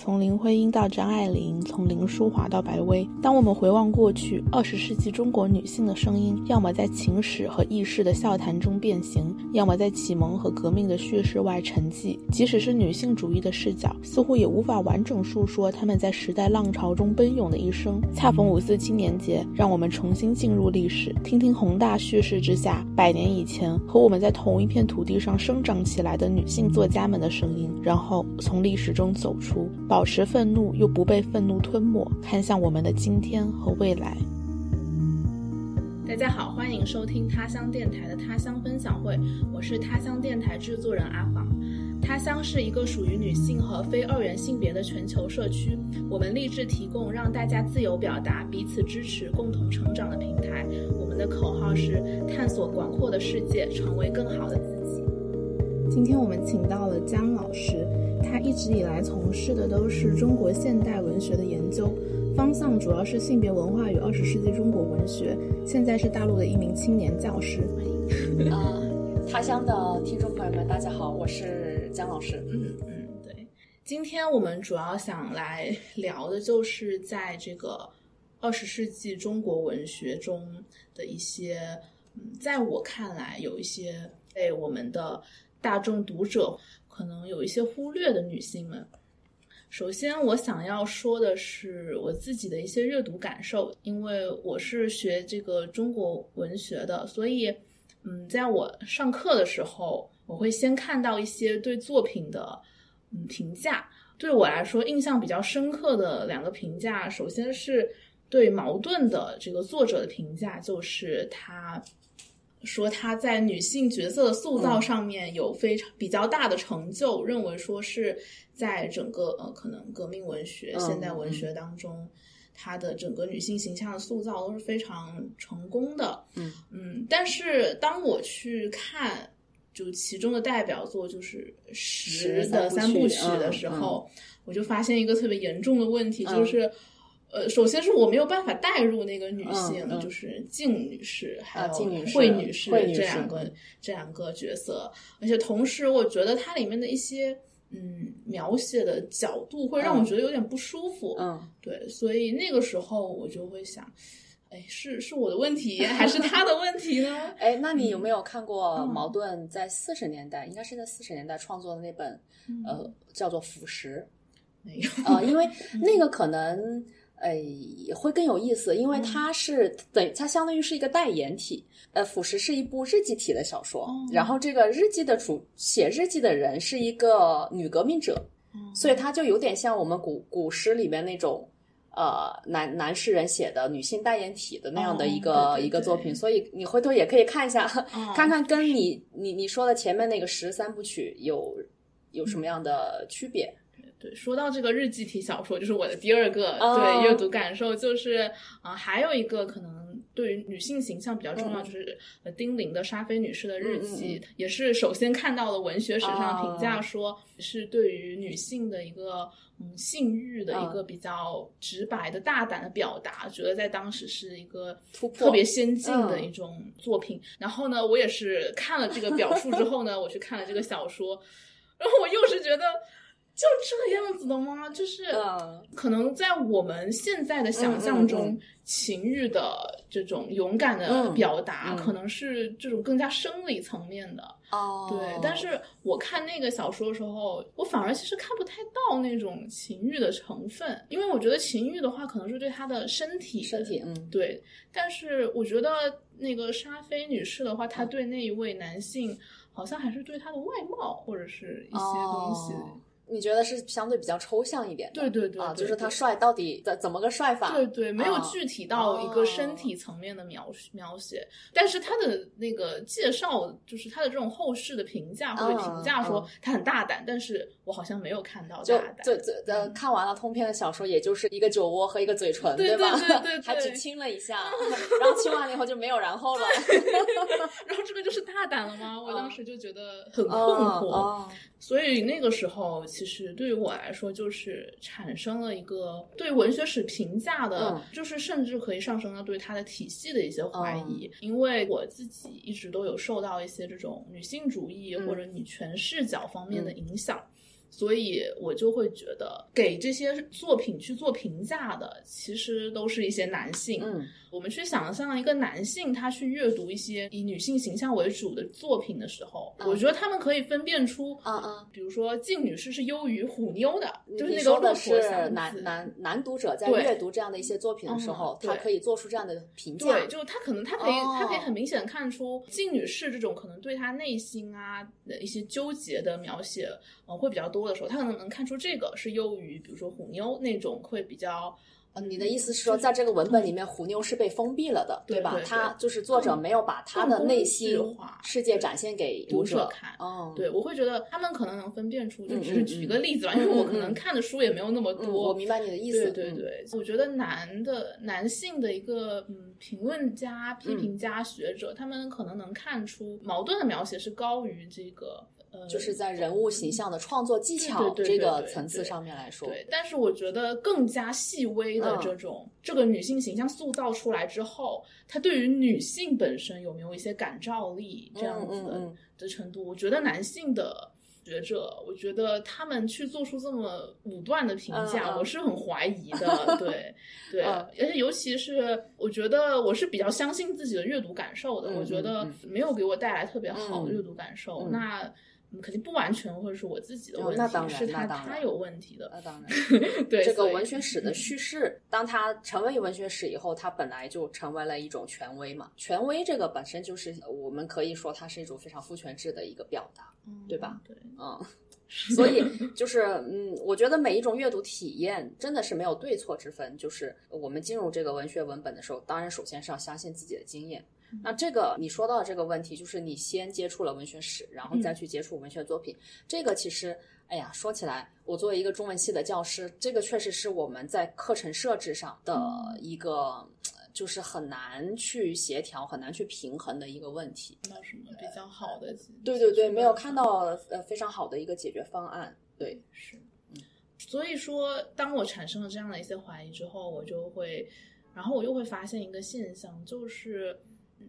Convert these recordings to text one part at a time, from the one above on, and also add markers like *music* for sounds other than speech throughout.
从林徽因到张爱玲，从林淑华到白薇。当我们回望过去，二十世纪中国女性的声音，要么在情史和轶事的笑谈中变形，要么在启蒙和革命的叙事外沉寂。即使是女性主义的视角，似乎也无法完整述说她们在时代浪潮中奔涌的一生。恰逢五四青年节，让我们重新进入历史，听听宏大叙事之下，百年以前和我们在同一片土地上生长起来的女性作家们的声音，然后从历史中走出，保持愤怒又不被愤怒吞没，看向我们的今天和未来。大家好，欢迎收听他乡电台的他乡分享会，我是他乡电台制作人阿黄。他乡是一个属于女性和非二元性别的全球社区，我们立志提供让大家自由表达、彼此支持、共同成长的平台。我们的口号是探索广阔的世界，成为更好的自己。今天我们请到了姜老师，他一直以来从事的都是中国现代文学的研究，方向主要是性别文化与二十世纪中国文学。现在是大陆的一名青年教师。啊，他乡的听众朋友们，大家好，我是姜老师。嗯嗯，对。今天我们主要想来聊的就是在这个二十世纪中国文学中的一些，嗯，在我看来有一些被我们的大众读者可能有一些忽略的女性们。首先，我想要说的是我自己的一些阅读感受，因为我是学这个中国文学的，所以，嗯，在我上课的时候，我会先看到一些对作品的嗯评价。对我来说，印象比较深刻的两个评价，首先是对矛盾的这个作者的评价，就是他。说他在女性角色的塑造上面有非常比较大的成就，认为说是在整个呃可能革命文学、现代文学当中，他的整个女性形象的塑造都是非常成功的。嗯嗯，但是当我去看就其中的代表作就是《十》的三部曲的时候，我就发现一个特别严重的问题，就是。呃，首先是我没有办法带入那个女性，就是静女士还有惠女士这两个这两个角色，而且同时我觉得它里面的一些嗯描写的角度会让我觉得有点不舒服。嗯，对，所以那个时候我就会想，哎，是是我的问题还是 *laughs* 他的问题呢？哎，那你有没有看过茅盾在四十年代，应该是在四十年代创作的那本呃叫做《腐蚀》？没有啊，因为 *laughs* 那个可能。哎，会更有意思，因为它是等它相当于是一个代言体。呃，《腐蚀》是一部日记体的小说，然后这个日记的主写日记的人是一个女革命者，所以它就有点像我们古古诗里面那种呃男男诗人写的女性代言体的那样的一个一个作品。所以你回头也可以看一下，看看跟你你你说的前面那个十三部曲有有什么样的区别。对，说到这个日记体小说，就是我的第二个对阅读感受，就是啊，还有一个可能对于女性形象比较重要，就是丁玲的沙菲女士的日记，也是首先看到了文学史上评价说是对于女性的一个嗯性欲的一个比较直白的大胆的表达，觉得在当时是一个突破特别先进的一种作品。然后呢，我也是看了这个表述之后呢，我去看了这个小说，然后我又是觉得。就这样子的吗？就是可能在我们现在的想象中，情欲的这种勇敢的表达，可能是这种更加生理层面的。哦，对。但是我看那个小说的时候，我反而其实看不太到那种情欲的成分，因为我觉得情欲的话，可能是对他的身体，身体，嗯，对。但是我觉得那个沙菲女士的话，她对那一位男性，好像还是对他的外貌或者是一些东西。你觉得是相对比较抽象一点的，对对对，啊，就是他帅到底怎怎么个帅法？对对，没有具体到一个身体层面的描描写，但是他的那个介绍，就是他的这种后世的评价或者评价说他很大胆，但是我好像没有看到大胆。就就呃，看完了通篇的小说，也就是一个酒窝和一个嘴唇，对吧？对对，*laughs* 还只亲了一下，然后亲完了以后就没有然后了。*laughs* 然后这个就是大胆了吗？我当时就觉得很困惑。所以那个时候，其实对于我来说，就是产生了一个对文学史评价的，就是甚至可以上升到对它的体系的一些怀疑。因为我自己一直都有受到一些这种女性主义或者女权视角方面的影响。所以我就会觉得，给这些作品去做评价的，其实都是一些男性。我们去想象一个男性，他去阅读一些以女性形象为主的作品的时候，我觉得他们可以分辨出，啊啊，比如说静女士是优于虎妞的，就是那个说的是男男男读者在阅读这样的一些作品的时候，他可以做出这样的评价。对，就他可能他可以他可以很明显看出静女士这种可能对他内心啊的一些纠结的描写，呃，会比较多。的时候，他可能能看出这个是优于，比如说虎妞那种会比较。呃，你的意思是说，在这个文本里面，虎妞是被封闭了的，对吧？他就是作者没有把他的内心世界展现给读者看。哦，对，我会觉得他们可能能分辨出，就只是举个例子吧，因为我可能看的书也没有那么多。我明白你的意思。对对对，我觉得男的男性的一个嗯评论家、批评家、学者，他们可能能看出矛盾的描写是高于这个。呃，就是在人物形象的创作技巧这个层次上面来说，对。但是我觉得更加细微的这种，这个女性形象塑造出来之后，她对于女性本身有没有一些感召力这样子的的程度？我觉得男性的学者，我觉得他们去做出这么武断的评价，我是很怀疑的。*laughs* 对对，而且尤其是我觉得我是比较相信自己的阅读感受的，我觉得没有给我带来特别好的阅读感受。那肯定不完全或者是我自己的问题，是他他有问题的。那当然，*laughs* 对这个文学史的叙事，当它成为文学史以后，它本来就成为了一种权威嘛。权威这个本身就是我们可以说它是一种非常父权制的一个表达，对吧？对，嗯，*laughs* 所以就是嗯，我觉得每一种阅读体验真的是没有对错之分。就是我们进入这个文学文本的时候，当然首先是要相信自己的经验。那这个你说到这个问题，就是你先接触了文学史，然后再去接触文学作品。这个其实，哎呀，说起来，我作为一个中文系的教师，这个确实是我们在课程设置上的一个，就是很难去协调、很难去平衡的一个问题。有什么比较好的？对对对，没有看到呃非常好的一个解决方案。对，是，嗯。所以说，当我产生了这样的一些怀疑之后，我就会，然后我又会发现一个现象，就是。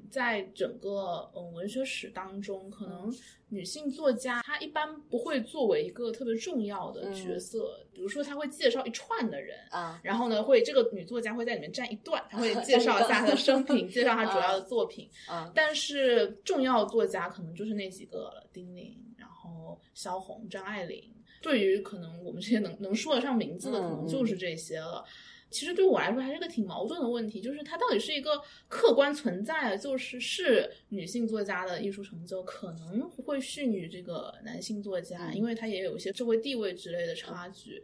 在整个嗯文学史当中，可能女性作家她一般不会作为一个特别重要的角色。比如说，她会介绍一串的人啊，然后呢，会这个女作家会在里面占一段，她会 *laughs* 介绍一下她的生平，*laughs* 介绍她主要的作品啊。但是重要作家可能就是那几个了：丁玲，然后萧红、张爱玲。对于可能我们这些能能说得上名字的，可能就是这些了。其实对我来说还是个挺矛盾的问题，就是它到底是一个客观存在的，就是是女性作家的艺术成就可能会逊于这个男性作家，因为他也有一些社会地位之类的差距。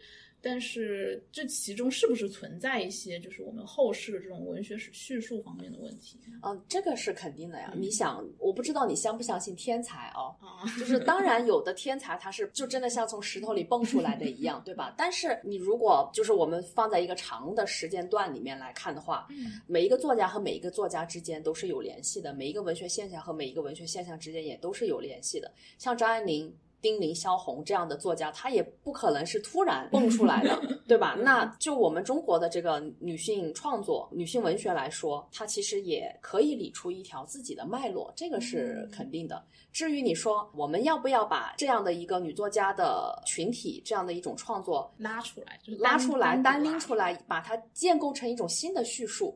但是这其中是不是存在一些就是我们后世的这种文学史叙述方面的问题？嗯，这个是肯定的呀。你想，我不知道你相不相信天才哦，*laughs* 就是当然有的天才他是就真的像从石头里蹦出来的一样，*laughs* 对吧？但是你如果就是我们放在一个长的时间段里面来看的话，每一个作家和每一个作家之间都是有联系的，每一个文学现象和每一个文学现象之间也都是有联系的。像张爱玲。丁玲、萧红这样的作家，他也不可能是突然蹦出来的，*laughs* 对吧？那就我们中国的这个女性创作、女性文学来说，它其实也可以理出一条自己的脉络，这个是肯定的。至于你说我们要不要把这样的一个女作家的群体、这样的一种创作拉出来，就是拉出来、单拎出来，把它建构成一种新的叙述。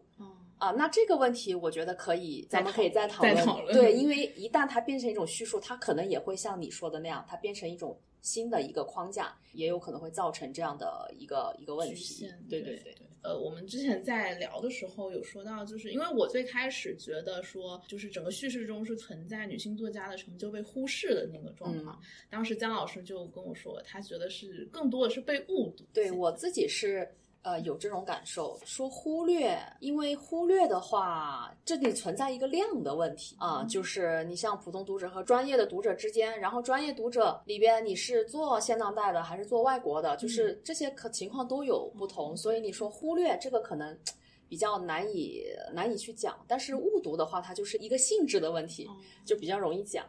啊，那这个问题我觉得可以，咱们可以再讨论。对，因为一旦它变成一种叙述，它可能也会像你说的那样，它变成一种新的一个框架，也有可能会造成这样的一个一个问题。对对对。呃，我们之前在聊的时候有说到，就是因为我最开始觉得说，就是整个叙事中是存在女性作家的成就被忽视的那个状况。当时姜老师就跟我说，他觉得是更多的是被误读。对我自己是。呃，有这种感受，说忽略，因为忽略的话，这里存在一个量的问题啊，就是你像普通读者和专业的读者之间，然后专业读者里边你是做现当代的还是做外国的，就是这些可情况都有不同，所以你说忽略这个可能比较难以难以去讲，但是误读的话，它就是一个性质的问题，就比较容易讲，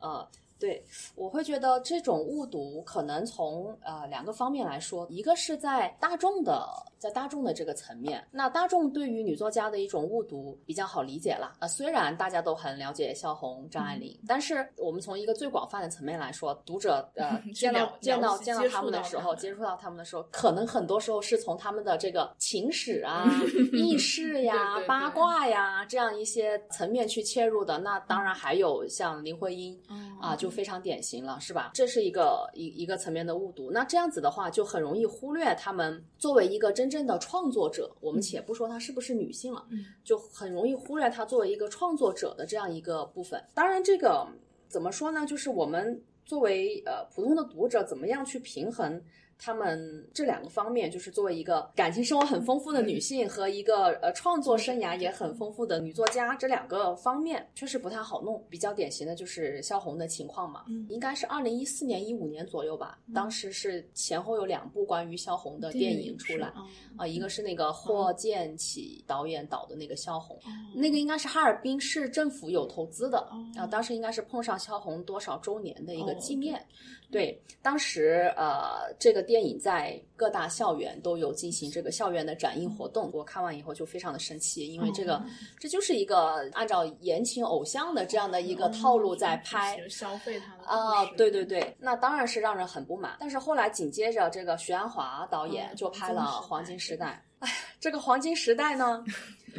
呃。对，我会觉得这种误读可能从呃两个方面来说，一个是在大众的在大众的这个层面，那大众对于女作家的一种误读比较好理解了。呃，虽然大家都很了解萧红、张爱玲，但是我们从一个最广泛的层面来说，读者呃 *laughs* 见到见到见到他们的时候，接触到他们的时候，可能很多时候是从他们的这个情史啊、*laughs* 轶事呀、八卦呀这样一些层面去切入的。那当然还有像林徽因啊，就非常典型了，是吧？这是一个一一个层面的误读。那这样子的话，就很容易忽略他们作为一个真正的创作者。我们且不说她是不是女性了，就很容易忽略她作为一个创作者的这样一个部分。当然，这个怎么说呢？就是我们作为呃普通的读者，怎么样去平衡？他们这两个方面，就是作为一个感情生活很丰富的女性和一个呃创作生涯也很丰富的女作家，这两个方面确实不太好弄。比较典型的就是萧红的情况嘛，应该是二零一四年、一五年左右吧。当时是前后有两部关于萧红的电影出来，啊，一个是那个霍建起导演导的那个萧红，那个应该是哈尔滨市政府有投资的，啊，当时应该是碰上萧红多少周年的一个纪念。对，当时呃，这个电影在各大校园都有进行这个校园的展映活动。我看完以后就非常的生气，因为这个这就是一个按照言情偶像的这样的一个套路在拍，消费他们啊，对对对，那当然是让人很不满。但是后来紧接着这个徐安华导演就拍了《黄金时代》。哎，这个《黄金时代》呢？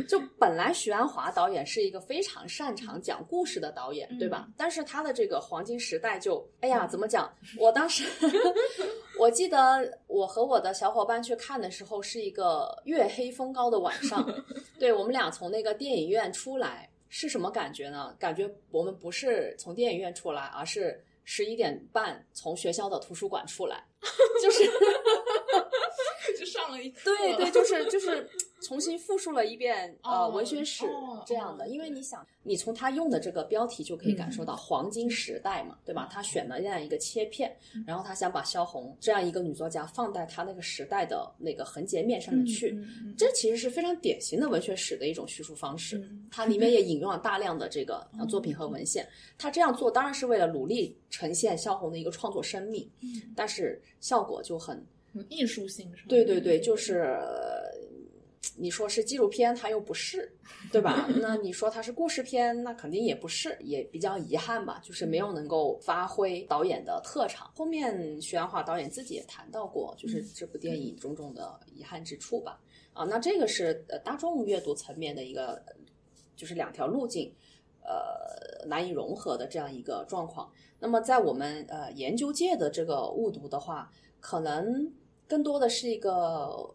就本来许鞍华导演是一个非常擅长讲故事的导演，对吧？但是他的这个《黄金时代》就，哎呀，怎么讲？我当时 *laughs* 我记得我和我的小伙伴去看的时候是一个月黑风高的晚上，对我们俩从那个电影院出来是什么感觉呢？感觉我们不是从电影院出来，而是十一点半从学校的图书馆出来，就是就 *laughs* 上了一对对，就是就是。重新复述了一遍呃文学史这样的，因为你想，你从他用的这个标题就可以感受到黄金时代嘛，对吧？他选了这样一个切片，然后他想把萧红这样一个女作家放在他那个时代的那个横截面上面去，这其实是非常典型的文学史的一种叙述方式。它里面也引用了大量的这个作品和文献。他这样做当然是为了努力呈现萧红的一个创作生命，但是效果就很艺术性，是吧？对对对，就是。你说是纪录片，它又不是，对吧？*laughs* 那你说它是故事片，那肯定也不是，也比较遗憾吧，就是没有能够发挥导演的特长。后面徐安华导演自己也谈到过，就是这部电影种种的遗憾之处吧。啊，那这个是呃大众阅读层面的一个，就是两条路径，呃难以融合的这样一个状况。那么在我们呃研究界的这个误读的话，可能更多的是一个。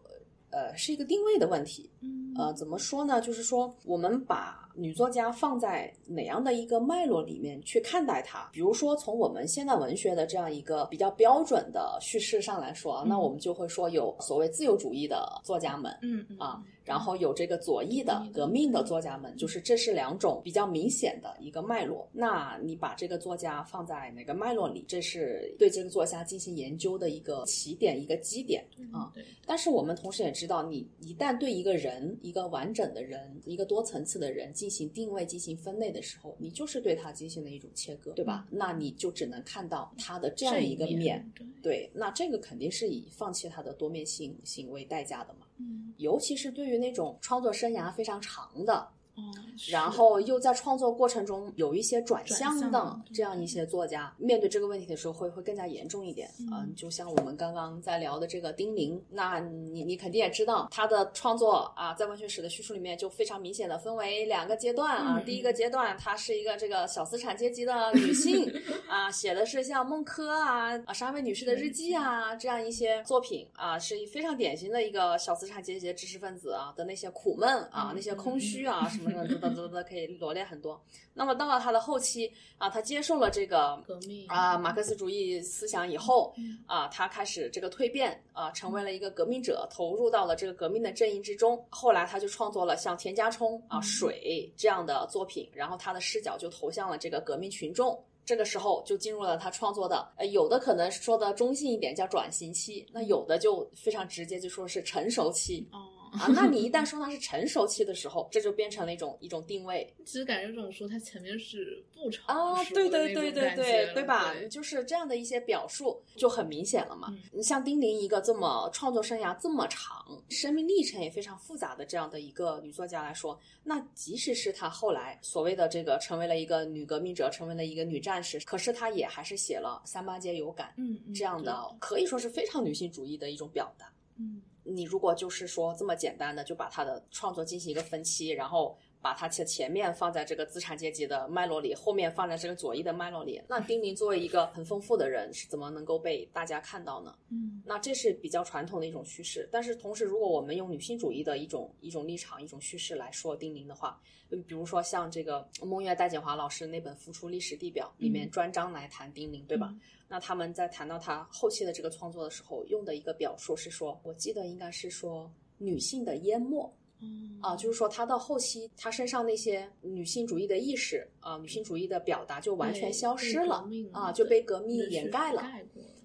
呃，是一个定位的问题。嗯，呃，怎么说呢？就是说，我们把女作家放在哪样的一个脉络里面去看待她？比如说，从我们现代文学的这样一个比较标准的叙事上来说，那我们就会说有所谓自由主义的作家们，嗯啊。然后有这个左翼的革命的作家们，就是这是两种比较明显的一个脉络。那你把这个作家放在哪个脉络里？这是对这个作家进行研究的一个起点、一个基点啊。但是我们同时也知道，你一旦对一个人、一个完整的人、一个多层次的人进行定位、进行分类的时候，你就是对他进行了一种切割，对吧？那你就只能看到他的这样一个面。对，那这个肯定是以放弃他的多面性行为代价的嘛。嗯，尤其是对于那种创作生涯非常长的。嗯，然后又在创作过程中有一些转向的这样一些作家，面对这个问题的时候会会更加严重一点。嗯，就像我们刚刚在聊的这个丁玲，那你你肯定也知道他的创作啊，在文学史的叙述里面就非常明显的分为两个阶段啊。第一个阶段，她是一个这个小资产阶级的女性 *laughs* 啊，写的是像孟轲啊、啊沙威女士的日记啊这样一些作品啊，是非常典型的一个小资产阶级的知识分子啊的那些苦闷啊、那些空虚啊什么。等等等等，可以罗列很多。那么到了他的后期啊，他接受了这个革命啊马克思主义思想以后啊，他开始这个蜕变啊，成为了一个革命者，投入到了这个革命的阵营之中。后来他就创作了像田家冲啊《水》这样的作品，然后他的视角就投向了这个革命群众。这个时候就进入了他创作的，呃，有的可能说的中性一点叫转型期，那有的就非常直接就说是成熟期。哦。啊。那你一旦说它是成熟期的时候，这就变成了一种一种定位。其实感觉这种书它前面是不成啊，对对对对对吧？对就是这样的一些表述就很明显了嘛。嗯你像丁玲一个这么创作生涯这么长、生命历程也非常复杂的这样的一个女作家来说，那即使是她后来所谓的这个成为了一个女革命者，成为了一个女战士，可是她也还是写了《三八节有感》嗯嗯这样的，可以说是非常女性主义的一种表达。嗯你如果就是说这么简单的就把他的创作进行一个分期，然后把他前前面放在这个资产阶级的脉络里，后面放在这个左翼的脉络里，那丁宁作为一个很丰富的人，是怎么能够被大家看到呢？嗯那这是比较传统的一种叙事，但是同时，如果我们用女性主义的一种一种立场、一种叙事来说丁宁的话，嗯，比如说像这个孟月戴锦华老师那本《浮出历史地表》里面嗯专章来谈丁玲，对吧？那他们在谈到他后期的这个创作的时候，用的一个表述是说，我记得应该是说女性的淹没嗯啊，就是说他到后期，他身上那些女性主义的意识啊，女性主义的表达就完全消失了啊，就被革命掩盖了了。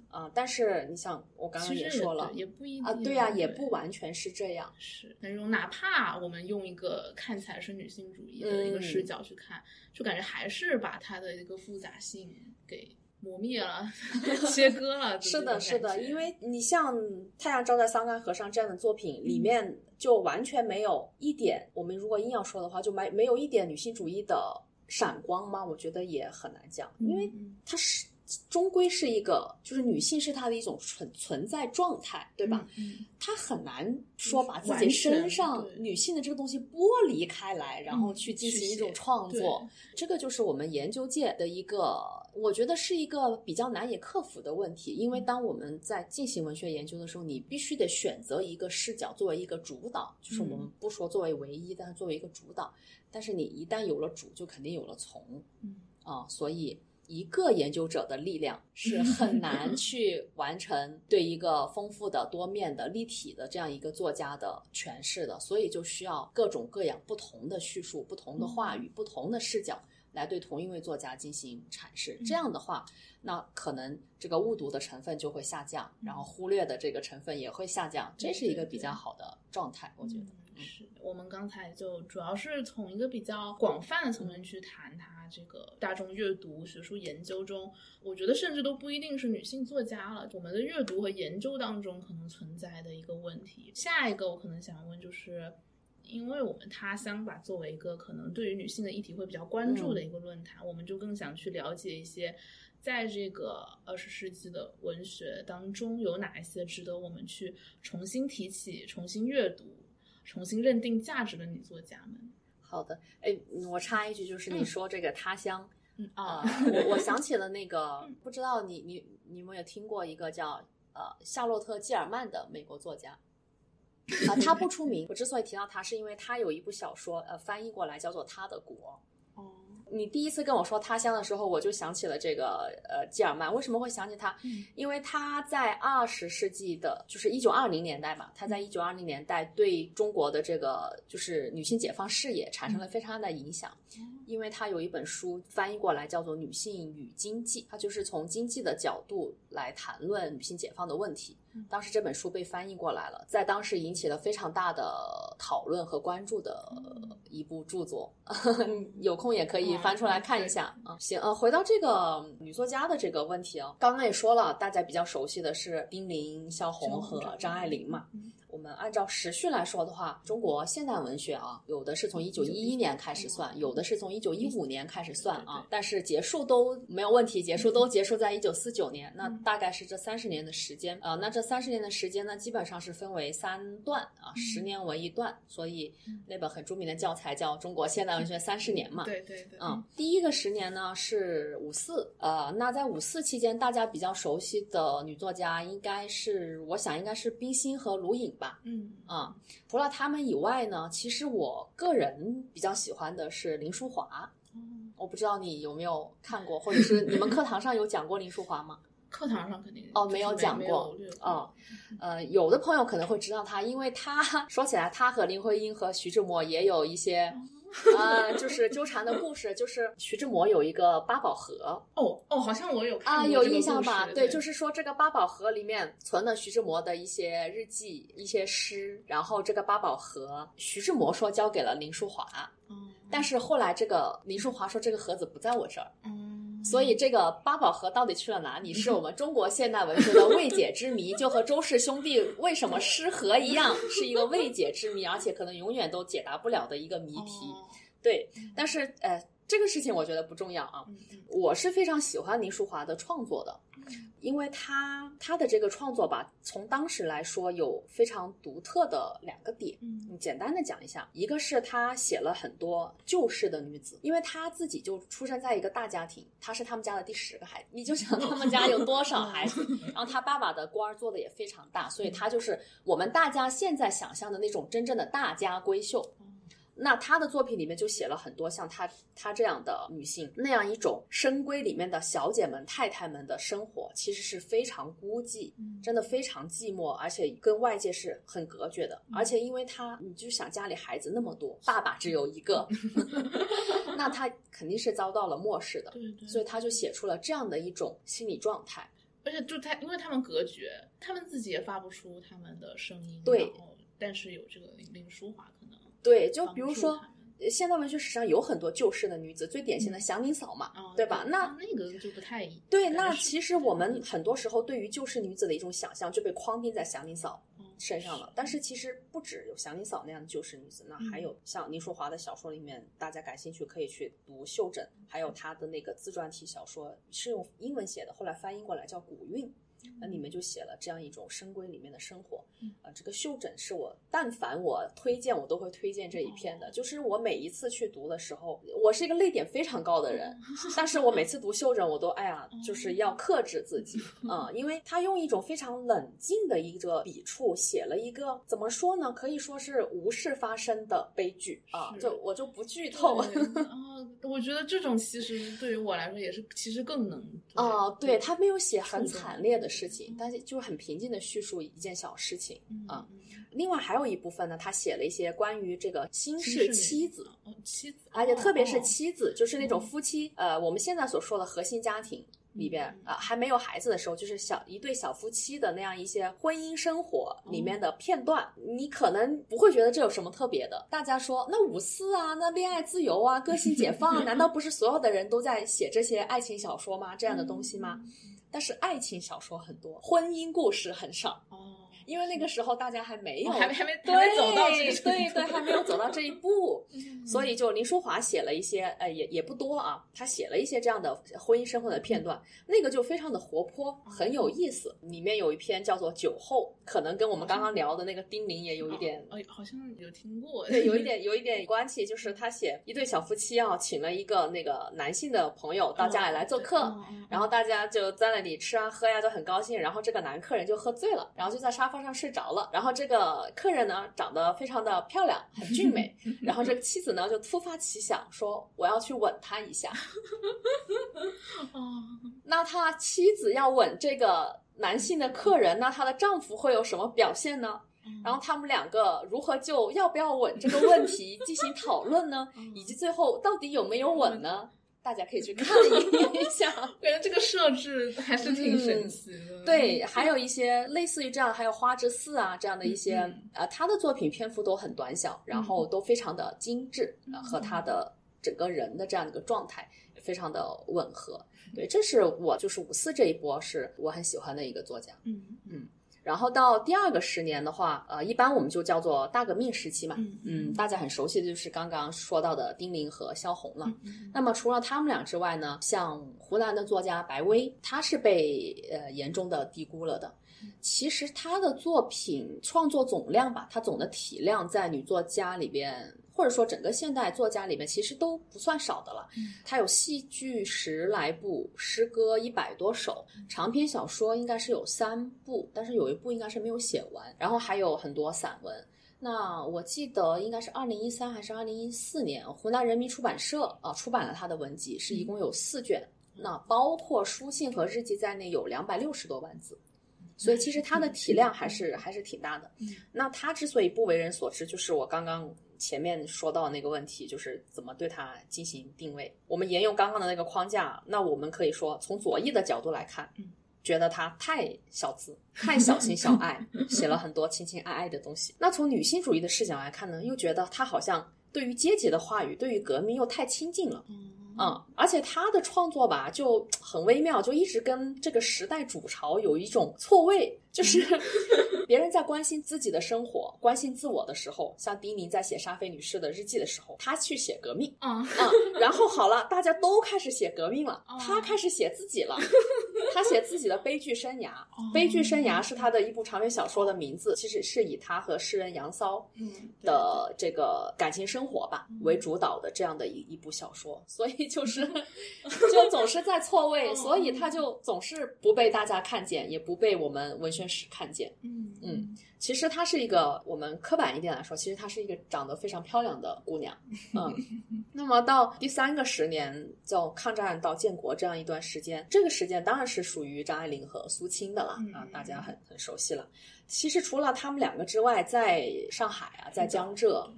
啊。但是你想我刚刚也说了也不一定啊，对呀、也不完全是这样。是那种，哪怕我们用一个看起来是女性主义的一个嗯视角去看，就感觉还是把它的一个复杂性给磨灭了、*laughs* 切割了。是的，是的，因为为你像《太阳照在桑干河上》这样的作品，里面就完全没有一点，我们如果硬要说的话，就没没有一点女性主义的闪光吗？我觉得也很难讲，因为嗯它是终归是一个，就是女性是她的一种存存在状态，对吧？？嗯她很难说把自己身上女性的这个东西剥离开来，然后嗯去进行一种创作对。这个就是我们研究界的一个，我觉得是一个比较难以克服的问题。因为当我们在进行文学研究的时候，你必须得选择一个视角作为一个主导，就是我们嗯不说作为唯一，但是作为一个主导。但是你一旦有了主，就肯定有了从。嗯啊、所以一个研究者的力量 *laughs* 是很难去完成对一个丰富的、多面的、立体的这样一个作家的诠释的，所以就需要各种各样不同的叙述、不同的话语、不同的视角来对同一位作家进行阐释。这样的话，那可能这个误读的成分就会下降，然后忽略的这个成分也会下降，这是一个比较好的状态，我觉得。嗯。是我们刚才就主要是从一个比较广泛的层面去谈它这个大众阅读、学术研究中，我觉得甚至都不一定是女性作家了，我们的阅读和研究当中可能存在的一个问题。下一个我可能想问就是。因为我们他乡吧，作为一个可能对于女性的议题会比较关注的一个论坛，我们就更想去了解一些，在这个二十世纪的文学当中，有哪一些值得我们去重新提起、重新阅读、重新认定价值的女作家们。好的，哎，我插一句，就是你说这个他乡。嗯啊、我我 *laughs* 想起了那个，不知道你你你有没有听过一个叫呃夏洛特·基尔曼的美国作家啊、他不出名。*laughs* 我之所以提到他，是因为他有一部小说，呃，翻译过来叫做《他的国》。哦，你第一次跟我说他乡的时候，我就想起了这个呃吉尔曼。为什么会想起他？嗯因为他在二十世纪的，就是一九二零年代嘛，他在一九二零年代对中国的这个就是女性解放事业产生了非常大的影响。因为他有一本书翻译过来叫做《女性与经济》，它就是从经济的角度来谈论女性解放的问题。当时这本书被翻译过来了，在当时引起了非常大的讨论和关注的一部著作，*laughs* 有空也可以翻出来看一下啊。行，呃，回到这个女作家的这个问题啊，刚刚也说了，大家比较熟悉的是丁玲、萧红和张爱玲嘛。我们按照时序来说的话，中国现代文学啊，有的是从一九一一年开始算，有的是从一九一五年开始算啊，但是结束都没有问题，结束都结束在一九四九年，那大概是这三十年的时间啊、呃。那这三十年的时间呢，基本上是分为三段啊，十年为一段，所以那本很著名的教材叫《中国现代文学三十年》嘛。对对对，嗯，第一个十年呢是五四，呃，那在五四期间，大家比较熟悉的女作家应该是，我想应该是冰心和卢颖吧。嗯啊、除了他们以外呢，其实我个人比较喜欢的是林淑华。我不知道你有没有看过，或者是你们课堂上有讲过林淑华吗？*laughs* 课堂上肯定哦，没有讲过过哦，呃，有的朋友可能会知道他，因为他 *laughs* 说起来，他和林徽因和徐志摩也有一些啊，就是纠缠的故事，就是徐志摩有一个八宝盒。哦哦，好像我有啊，有印象吧？对，就是说这个八宝盒里面存了徐志摩的一些日记、一些诗，然后这个八宝盒，徐志摩说交给了林淑华。嗯，但是后来这个林淑华说这个盒子不在我这儿。嗯。所以这个八宝盒到底去了哪里，是我 *laughs* 们中国现代文学的未解之谜，就和周氏兄弟为什么失和一样，是一个未解之谜，而且可能永远都解答不了的一个谜题。对，但是呃，这个事情我觉得不重要啊。我是非常喜欢林淑华的创作的。因为他他的这个创作吧，从当时来说有非常独特的两个点，嗯，简单的讲一下，一个是他写了很多旧式的女子，因为他自己就出生在一个大家庭，他是他们家的第十个孩子，你就想他们家有多少孩子，*laughs* 然后他爸爸的官儿做的也非常大，所以他就是我们大家现在想象的那种真正的大家闺秀。那他的作品里面就写了很多像他他这样的女性那样一种深闺里面的小姐们太太们的生活，其实是非常孤寂，真的非常寂寞，而且跟外界是很隔绝的。而且因为他，你就想家里孩子那么多，爸爸只有一个，*laughs* 那他肯定是遭到了漠视的。对对。所以他就写出了这样的一种心理状态。而且就他，因为他们隔绝，他们自己也发不出他们的声音。对。但是有这个林淑华可能。对，就比如说，现代文学史上有很多旧式的女子，最典型的祥林嫂嘛，对吧？那那个就不太对。那其实我们很多时候对于旧式女子的一种想象就被框定在祥林嫂身上了。但是其实不止有祥林嫂那样的旧式女子，那还有像林淑华的小说里面，大家感兴趣可以去读《袖珍》，还有她的那个自传体小说是用英文写的，后来翻译过来叫《古韵》。那里面就写了这样一种深闺里面的生活，啊，这个袖枕是我但凡我推荐我都会推荐这一篇的，就是我每一次去读的时候，我是一个泪点非常高的人，*laughs* 但是我每次读袖枕我都哎呀，就是要克制自己 *laughs* 啊，因为他用一种非常冷静的一个笔触写了一个怎么说呢，可以说是无事发生的悲剧啊，就我就不剧透。*laughs* 啊，我觉得这种其实对于我来说也是，其实更能啊，对他没有写很惨烈的。事情，但是就是很平静的叙述一件小事情啊。另外还有一部分呢，他写了一些关于这个新式妻子，妻子，而且特别是妻子，就是那种夫妻，呃，我们现在所说的核心家庭里边啊，还没有孩子的时候，就是小一对小夫妻的那样一些婚姻生活里面的片段。你可能不会觉得这有什么特别的。大家说那五四啊，那恋爱自由啊，个性解放，啊，*laughs* 难道不是所有的人都在写这些爱情小说吗？这样的东西吗？但是爱情小说很多，婚姻故事很少。哦。因为那个时候大家还没有，还没还没对走到这对对，*laughs* 还没有走到这一步，所以就林淑华写了一些，呃，也也不多啊，他写了一些这样的婚姻生活的片段，那个就非常的活泼，很有意思。里面有一篇叫做《酒后》，可能跟我们刚刚聊的那个丁玲也有一点，哎，好像有听过，对，有一点有一点关系，就是他写一对小夫妻啊，请了一个那个男性的朋友到家里来做客，然后大家就在那里吃啊喝呀，都很高兴，然后这个男客人就喝醉了，然后就在沙发上睡着了，然后这个客人呢长得非常的漂亮，很俊美，*laughs* 然后这个妻子呢就突发奇想说我要去吻他一下。*laughs* 哦，那他妻子要吻这个男性的客人，那她的丈夫会有什么表现呢？然后他们两个如何就要不要吻这个问题进行讨论呢？*laughs* 以及最后到底有没有吻呢？大家可以去看一下，感觉 *laughs* 这个设置还是挺神奇的。对，还有一些类似于这样，还有《花之寺》啊这样的一些，呃，他的作品篇幅都很短小，然后都非常的精致，和他的整个人的这样的一个状态非常的吻合。对，这是我就是五四这一波是我很喜欢的一个作家。嗯嗯。然后到第二个十年的话，呃，一般我们就叫做大革命时期嘛。嗯，大家很熟悉的就是刚刚说到的丁玲和萧红了。那么除了他们俩之外呢，像湖南的作家白薇，她是被呃严重的低估了的。其实她的作品创作总量吧，她总的体量在女作家里边。或者说，整个现代作家里面其实都不算少的了。他有戏剧十来部，诗歌一百多首，长篇小说应该是有三部，但是有一部应该是没有写完。然后还有很多散文。那我记得应该是二零一三还是二零一四年，湖南人民出版社啊出版了他的文集，是一共有四卷。那包括书信和日记在内，有两百六十多万字。所以其实他的体量还是还是挺大的。那他之所以不为人所知，就是我刚刚前面说到那个问题，就是怎么对它进行定位。我们沿用刚刚的那个框架，那我们可以说从左翼的角度来看，觉得他太小资、太小情小爱，*laughs* 写了很多情情爱爱的东西。那从女性主义的视角来看呢，又觉得他好像对于阶级的话语、对于革命又太亲近了。嗯，而且他的创作吧就很微妙，就一直跟这个时代主潮有一种错位，就是 *laughs* 别人在关心自己的生活、关心自我的时候，像丁宁在写沙菲女士的日记的时候，她去写革命，嗯。嗯，然后好了，大家都开始写革命了，她开始写自己了，*laughs* 她写自己的悲剧生涯，悲剧生涯是她的一部长篇小说的名字，其实是以她和诗人杨骚的这个感情生活吧为主导的这样的一一部小说，所以。就是，*laughs* 就总是在错位，所以他就总是不被大家看见，也不被我们文学史看见。嗯嗯，其实她是一个，我们刻板一点来说，其实她是一个长得非常漂亮的姑娘。*laughs* 嗯，那么到第三个十年，叫抗战到建国这样一段时间，这个时间当然是属于张爱玲和苏青的了啊，大家很很熟悉了。其实除了他们两个之外，在上海啊，在江浙。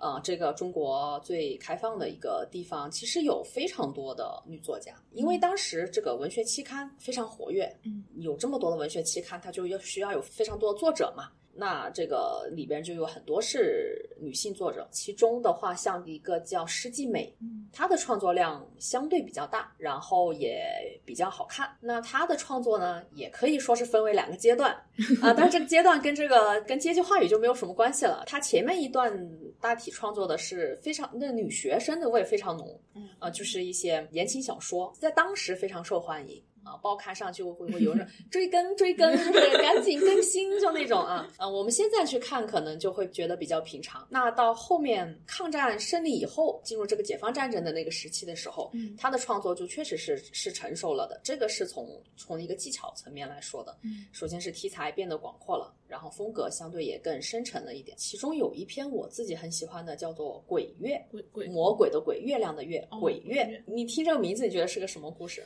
呃，这个中国最开放的一个地方，其实有非常多的女作家，因为当时这个文学期刊非常活跃，嗯，有这么多的文学期刊，它就要需要有非常多的作者嘛。那这个里边就有很多是女性作者，其中的话，像一个叫施季美，她的创作量相对比较大，然后也比较好看。那她的创作呢，也可以说是分为两个阶段啊，但是这个阶段跟这个跟阶级话语就没有什么关系了。她前面一段大体创作的是非常那女学生的味非常浓，啊，就是一些言情小说，在当时非常受欢迎。啊，报刊上去会会有人追更追更，就是赶紧更新，就那种啊啊！我们现在去看，可能就会觉得比较平常。那到后面抗战胜利以后，进入这个解放战争的那个时期的时候，他的创作就确实是是成熟了的。这个是从从一个技巧层面来说的。首先是题材变得广阔了，然后风格相对也更深沉了一点。其中有一篇我自己很喜欢的，叫做《鬼月》，鬼鬼魔鬼的鬼，月亮的月，鬼月。你听这个名字，你觉得是个什么故事？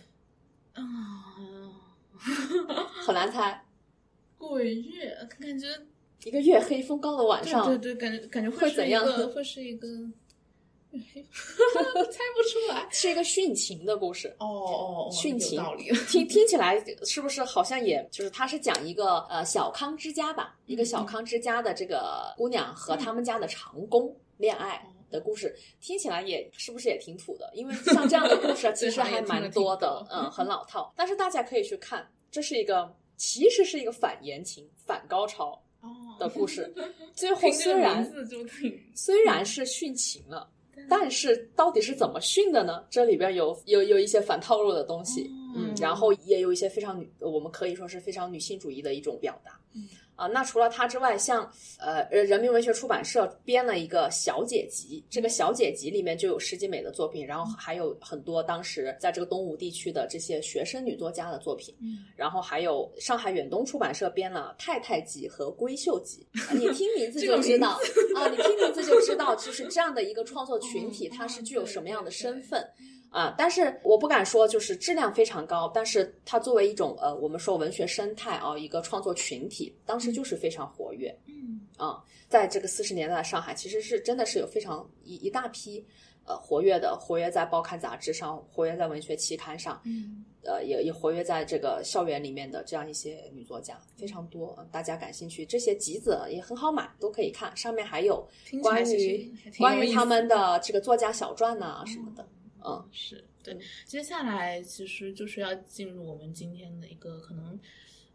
啊，很难猜。*laughs* 鬼月，感觉一个月黑风高的晚上，对对，感觉感觉会怎样？会是一个 *laughs* 猜不出来，*laughs* 是一个殉情的故事。哦哦，殉情，理。听听起来是不是好像也就是他是讲一个呃小康之家吧，一个小康之家的这个姑娘和他们家的长工恋爱。的故事听起来也是不是也挺土的？因为像这样的故事 *laughs* 其实还蛮多的，嗯，很老套。但是大家可以去看，这是一个其实是一个反言情、反高潮的故事。*laughs* 最后虽然虽然是殉情了，但是到底是怎么殉的呢？这里边有有有一些反套路的东西，嗯，然后也有一些非常女，我们可以说是非常女性主义的一种表达。啊，那除了他之外，像呃，人民文学出版社编了一个小姐集，这个小姐集里面就有石井美的作品，然后还有很多当时在这个东吴地区的这些学生女作家的作品，嗯，然后还有上海远东出版社编了太太集和闺秀集，*laughs* 你听名字就知道啊，你听名字就知道，就是这样的一个创作群体，它是具有什么样的身份。啊，但是我不敢说就是质量非常高，但是它作为一种呃，我们说文学生态啊，一个创作群体，当时就是非常活跃。嗯，啊，在这个四十年代的上海，其实是真的是有非常一一大批呃活跃的，活跃在报刊杂志上，活跃在文学期刊上，嗯，呃，也也活跃在这个校园里面的这样一些女作家非常多，大家感兴趣，这些集子也很好买，都可以看，上面还有关于关于他们的这个作家小传呐什么的。嗯，是对。接下来其实就是要进入我们今天的一个可能，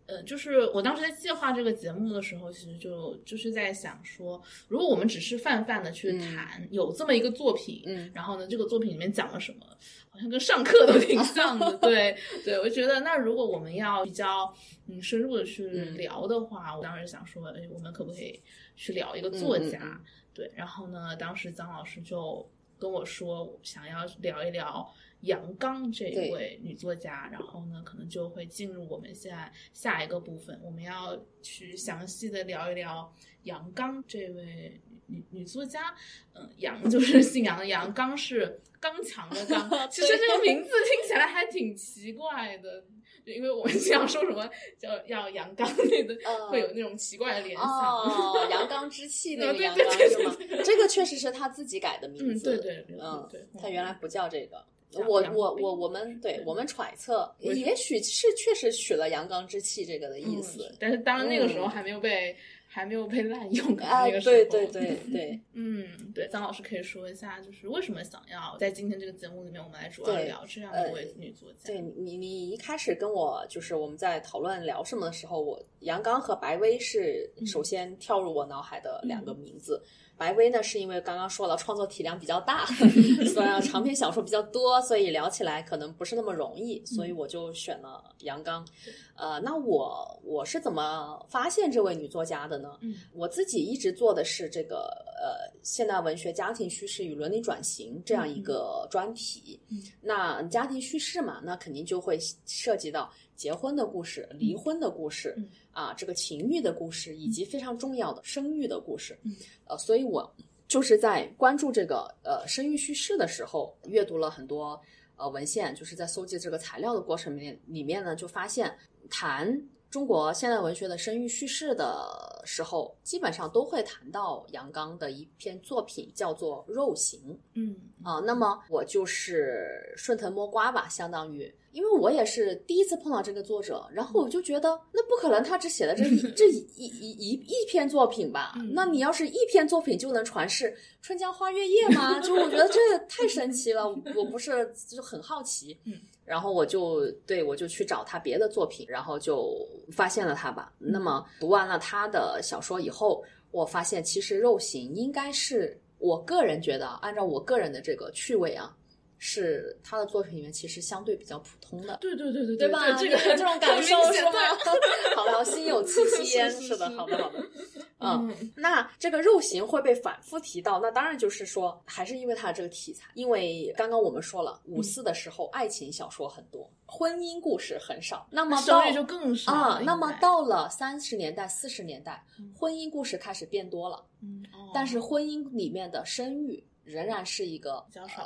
呃，就是我当时在计划这个节目的时候，其实就就是在想说，如果我们只是泛泛的去谈有这么一个作品，嗯，然后呢，这个作品里面讲了什么，好像跟上课都挺像的。对，*laughs* 对我觉得那如果我们要比较嗯深入的去聊的话，我当时想说，哎，我们可不可以去聊一个作家？对，然后呢，当时张老师就。跟我说想要聊一聊杨刚这一位女作家，然后呢，可能就会进入我们现在下一个部分，我们要去详细的聊一聊杨刚这位女女作家。嗯，杨 *laughs* 就是姓杨的杨，刚是刚强的刚。*laughs* 其实这个名字听起来还挺奇怪的，因为我们经常说什么叫要阳刚类的，呃会有那种奇怪的联想。哦，*laughs* 阳刚之气那个对阳对对刚是吗？这个确实是他自己改的名嗯，字。对对对嗯，对，他原来不叫这个。我我我我们对对我们揣测，也许是确实取了阳刚之气这个的意嗯思。但是当然那个时候嗯还没有被、还没有被滥用。啊，那个时候对对对对，*laughs* 嗯，对，张老师可以说一下，就是为什么想要在今天这个节目里面，我们来主要聊这样呃一位女作家。对你，你一开始跟我就是我们在讨论聊什么的时候，我杨刚和白薇是嗯首先跳入我脑海的两个名字。白薇呢，是因为刚刚说了创作体量比较大，*laughs* 所以啊长篇小说比较多，所以聊起来可能不是那么容易，所以我就选了杨刚。呃，那我我是怎么发现这位女作家的呢？嗯我自己一直做的是这个呃现代文学家庭叙事与伦理转型这样一个专题。嗯那家庭叙事嘛，那肯定就会涉及到结婚的故事、离婚的故事、嗯。啊，这个情欲的故事，以及非常重要的生育的故事。嗯。呃，所以我就是在关注这个呃生育叙事的时候，阅读了很多呃文献，就是在搜集这个材料的过程里面，里面呢就发现谈中国现代文学的生育叙事的时候，基本上都会谈到杨刚的一篇作品，叫做《肉刑》。嗯啊，那么我就是顺藤摸瓜吧，相当于，因为我也是第一次碰到这个作者，然后我就觉得，那不可能他只写了这一这一一一一一篇作品吧？嗯那你要是一篇作品就能传世《春江花月夜》吗？就我觉得这太神奇了，我不是就很好奇，嗯。然后我就对我就去找他别的作品，然后就发现了他吧。那么读完了他的小说以后，我发现其实《肉刑》应该是我个人觉得，按照我个人的这个趣味啊，是他的作品里面其实相对比较普通的。对对对对对吧？这个这种感受是吗？*laughs* 好了，心有戚戚焉。是的，好的，好的。*laughs* 嗯，嗯那这个肉刑会被反复提到，那当然就是说，还是因为它的这个题材。因为刚刚我们说了，五四的时候爱情小说很多，婚姻故事很少。那么到就更少了，啊那么到了三十年代、四十年代嗯，婚姻故事开始变多了，嗯，哦但是婚姻里面的生育仍然是一个比较少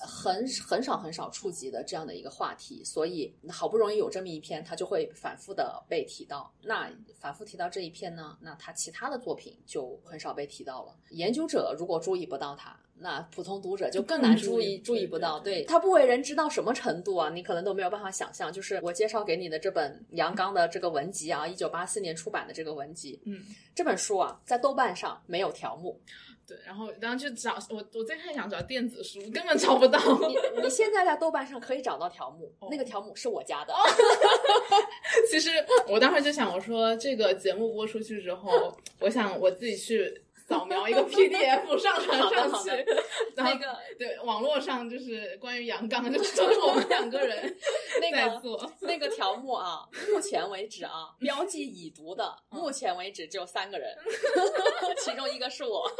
很很少很少触及的这样的一个话题，所以好不容易有这么一篇，它就会反复的被提到。那反复提到这一篇呢，那他其他的作品就很少被提到了。研究者如果注意不到他，那普通读者就更难注意注意不到。*laughs* 对他不为人知到什么程度啊，你可能都没有办法想象。就是我介绍给你的这本杨刚的这个文集啊，一九八四年出版的这个文集，嗯。这本书啊，在豆瓣上没有条目。对，然后然后去找我，我最开始想找电子书，根本找不到。你你现在在豆瓣上可以找到条目，哦那个条目是我加的。*laughs* 其实我当时就想，我说这个节目播出去之后，我想我自己去扫描一个 *laughs* PDF 上传上去，*laughs* 然后那个对网络上就是关于杨刚，就是都是我们两个人 *laughs* 那个。那个条目啊，目前为止啊，标记已读的，目前为止只有三个人，其中一个是我，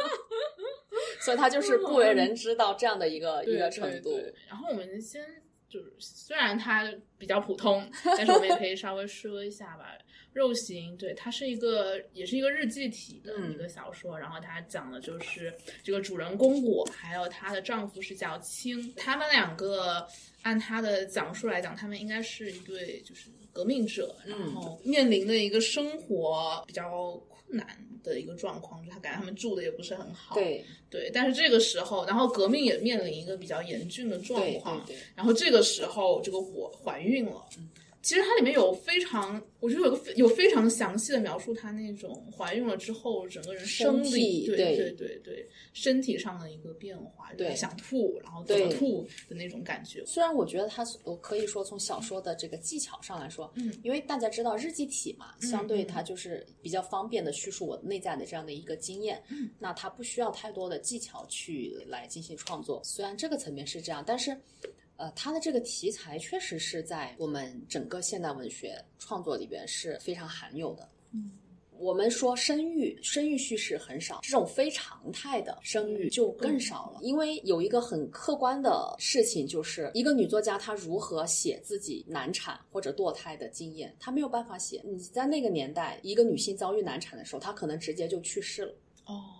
所以他就是不为人知到这样的一个一个程度对。对然后我们先就是，虽然它比较普通，但是我们也可以稍微说一下吧。肉刑，对，它是一个也是一个日记体的嗯一个小说，然后它讲的就是这个主人公我还有她的丈夫是叫青，他们两个按他的讲述来讲，他们应该是一对就是革命者，然嗯后面临的一个生活比较困难的一个状况，就他感觉他们住的也不是很好，对对，但是这个时候，然后革命也面临一个比较严峻的状对况，对对，然后这个时候，这个我怀孕了。嗯其实它里面有非常，我觉得有个有非常详细的描述她那种怀孕了之后整个人生身理，体对对对对对，身体上的一个变化，就是对想吐，然后怎么吐的那种感觉。虽然我觉得它，我可以说从小说的这个技巧上来说，嗯因为大家知道日记体嘛，嗯相对它就是比较方便的叙述我内在的这样的一个经验，嗯那它不需要太多的技巧去来进行创作。虽然这个层面是这样，但是。呃，它的这个题材确实是在我们整个现代文学创作里边是非常罕有的。嗯我们说生育，生育叙事很少，这种非常态的生育就更少了。因为有一个很客观的事情，就是一个女作家她如何写自己难产或者堕胎的经验，她没有办法写。你在那个年代，一个女性遭遇难产的时候，她可能直接就去世了。哦。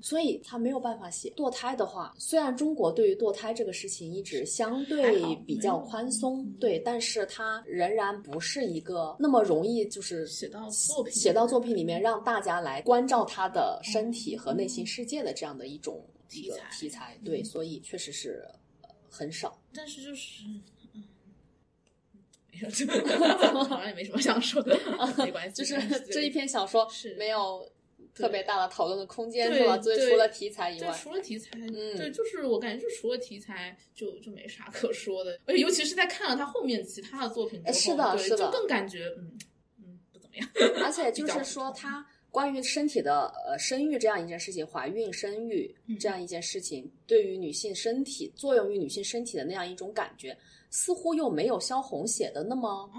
所以他没有办法写堕胎的话，虽然中国对于堕胎这个事情一直相对比较宽松，对，但是它仍然不是一个那么容易就是写到作品写到作品里面让大家来关照他的身体和内心世界的这样的一种题材题材，对，所以确实是很少。但是就是嗯，没有，*laughs* 好像也没什么想说的，*laughs* 没关系，就是这一篇小说是没有。特别大的讨论的空间对是吧？所以除了题材以，外，除了题材，嗯对，就是我感觉，就除了题材，就就没啥可说的。而且尤其是在看了他后面其他的作品之后，哎是的对是的就更感觉，嗯嗯，不怎么样。*laughs* 而且就是说，他关于身体的呃生育这样一件事情，怀孕、生育嗯这样一件事情，对于女性身体作用于女性身体的那样一种感觉，似乎又没有萧红写的那么哦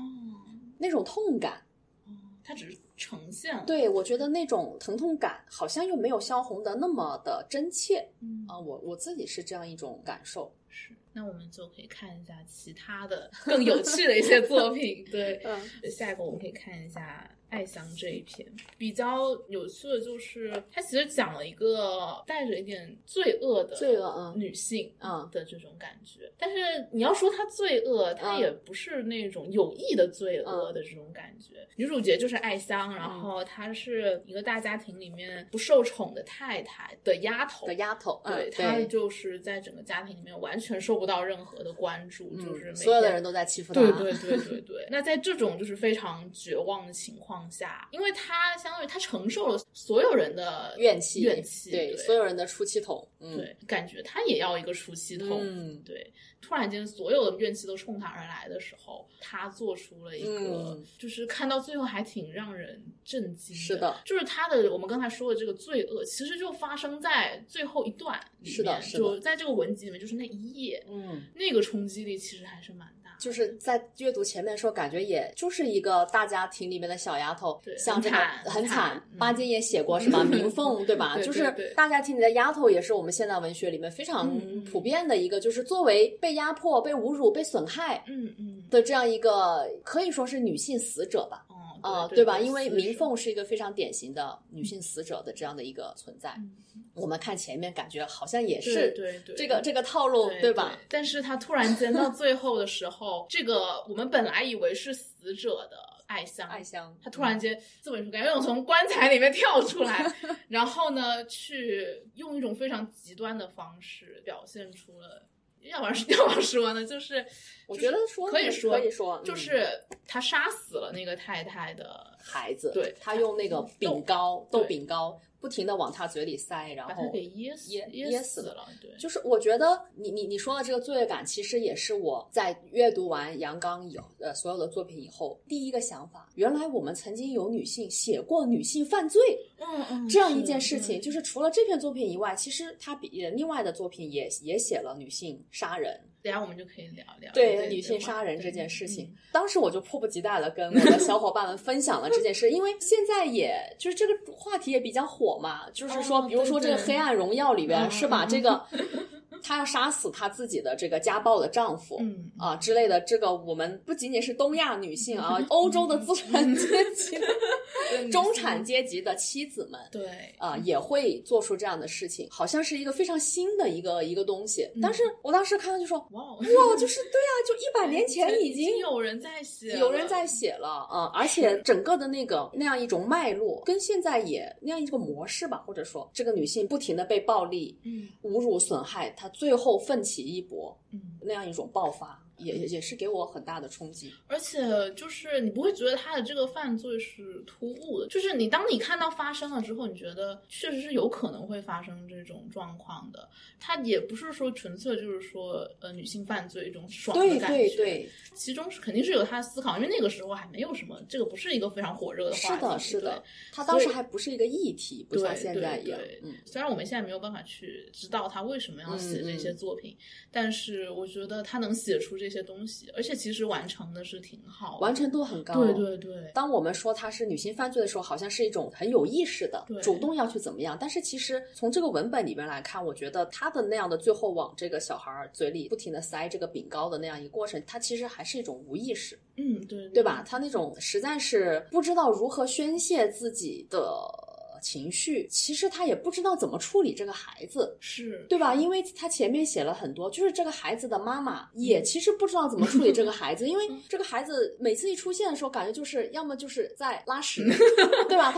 那种痛感。哦，他只是呈现，对我觉得那种疼痛感好像又没有萧红的那么的真切嗯啊、我我自己是这样一种感受。是。那我们就可以看一下其他的更有趣的一些作品。*laughs* 对，嗯下一个我们可以看一下《爱香》这一篇，比较有趣的就是它其实讲了一个带着一点罪恶的罪恶嗯女性嗯的这种感觉。但是你要说她罪恶，她嗯也不是那种有意的罪恶的这种感觉。女主角就是爱香，然嗯后她是一个大家庭里面不受宠的太太的丫头的。丫头，嗯对，她就是在整个家庭里面完全受不到任何的关注，嗯就是所有的人都在欺负她。对对对对对。那在这种就是非常绝望的情况下，因为他相当于他承受了所有人的怨气，怨气，对对。所有人的出气筒，嗯，对，感觉他也要一个出气筒。嗯。对，突然间所有的怨气都冲他而来的时候，他做出了一个，嗯。就是看到最后还挺让人震惊是的。就是他的我们刚才说的这个罪恶，其实就发生在最后一段里面，是的是的。就在这个文集里面，就是那一页，嗯。那个冲击力其实还是蛮。就是在阅读前面的时候，感觉也就是一个大家庭里面的小丫头对，像这个很惨巴金也写过什么？*laughs* 鸣凤对吧？就是大家庭里的丫头，也是我们现代文学里面非常普遍的一个，就是作为被压迫、被侮辱、被损害嗯嗯，的这样一个，可以说是女性死者吧。哦，啊、对吧？因为明凤凤是一个非常典型的女性死者的这样的一个存在。我们看前面，感觉好像也是对对对这个这个套路，对吧？？但是他突然间到最后的时候，这个我们本来以为是死者的爱香，爱香，他突然间这么说，感觉有种从棺材里面跳出来，然后呢，去用一种非常极端的方式表现出了。要不然 *laughs* 要不然说呢，就是我觉得说可以说可以说嗯。就是他杀死了那个太太的孩子，对他用那个饼糕豆饼糕不停的往他嘴里塞，然后给噎死噎噎噎死死了，对，就是我觉得你你你说的这个罪恶感，其实也是我在阅读完杨刚以呃所有的作品以后第一个想法。原来我们曾经有女性写过女性犯罪嗯嗯这样一件事情，就是除了这篇作品以外，其实他比另外的作品也也写了女性杀人，等下我们就可以聊聊对女性杀人这件事情，当时我就迫不及待的跟我的小伙伴们分享了这件事，因为现在也就是这个话题也比较火嘛，就是说，哦比如说这个黑暗荣耀》里边嗯是吧？嗯这个她要杀死她自己的这个家暴的丈夫。嗯啊之类的，这个我们不仅仅是东亚女性啊，*laughs* 欧洲的资产阶级、中产阶级的妻子们，对啊、也会做出这样的事情，好像是一个非常新的一个一个东西。但是我当时看到就说，哇就是对啊，就一百年前已已经有人在写，有人在写了啊、而且 *laughs* 整个的那个那样一种脉络，跟现在也那样一个模式吧，或者说这个女性不停的被暴力、嗯侮辱、损害，她最后奋起一搏，嗯，那样一种爆发，也也也是给我很大的冲击。而且就是你不会觉得他的这个犯罪是突兀的，就是你当你看到发生了之后，你觉得确实是有可能会发生这种状况的。他也不是说纯粹就是说呃女性犯罪一种爽的感觉，对对，其中是肯定是有他的思考，因为那个时候还没有什么，这个不是一个非常火热的话题，是的，是的对，她当时还不是一个议题，不像对现在一样对对。嗯，虽然我们现在没有办法去知道他为什么要写这些作品，但是我觉得他能写出这这些东西，而且其实完成的是挺好的，完成度很高。对对对，当我们说它是女性犯罪的时候，好像是一种很有意识的主动要去怎么样。但是其实从这个文本里边来看，我觉得他的那样的最后往这个小孩儿嘴里不停的塞这个饼糕的那样一个过程，它其实还是一种无意识，嗯对对吧？？他那种实在是不知道如何宣泄自己的情绪，其实他也不知道怎么处理这个孩子。是，对吧？因为他前面写了很多，就是这个孩子的妈妈也其实不知道怎么处理这个 *laughs* 孩子，因为这个孩子每次一出现的时候，感觉就是要么就是在拉屎，对吧？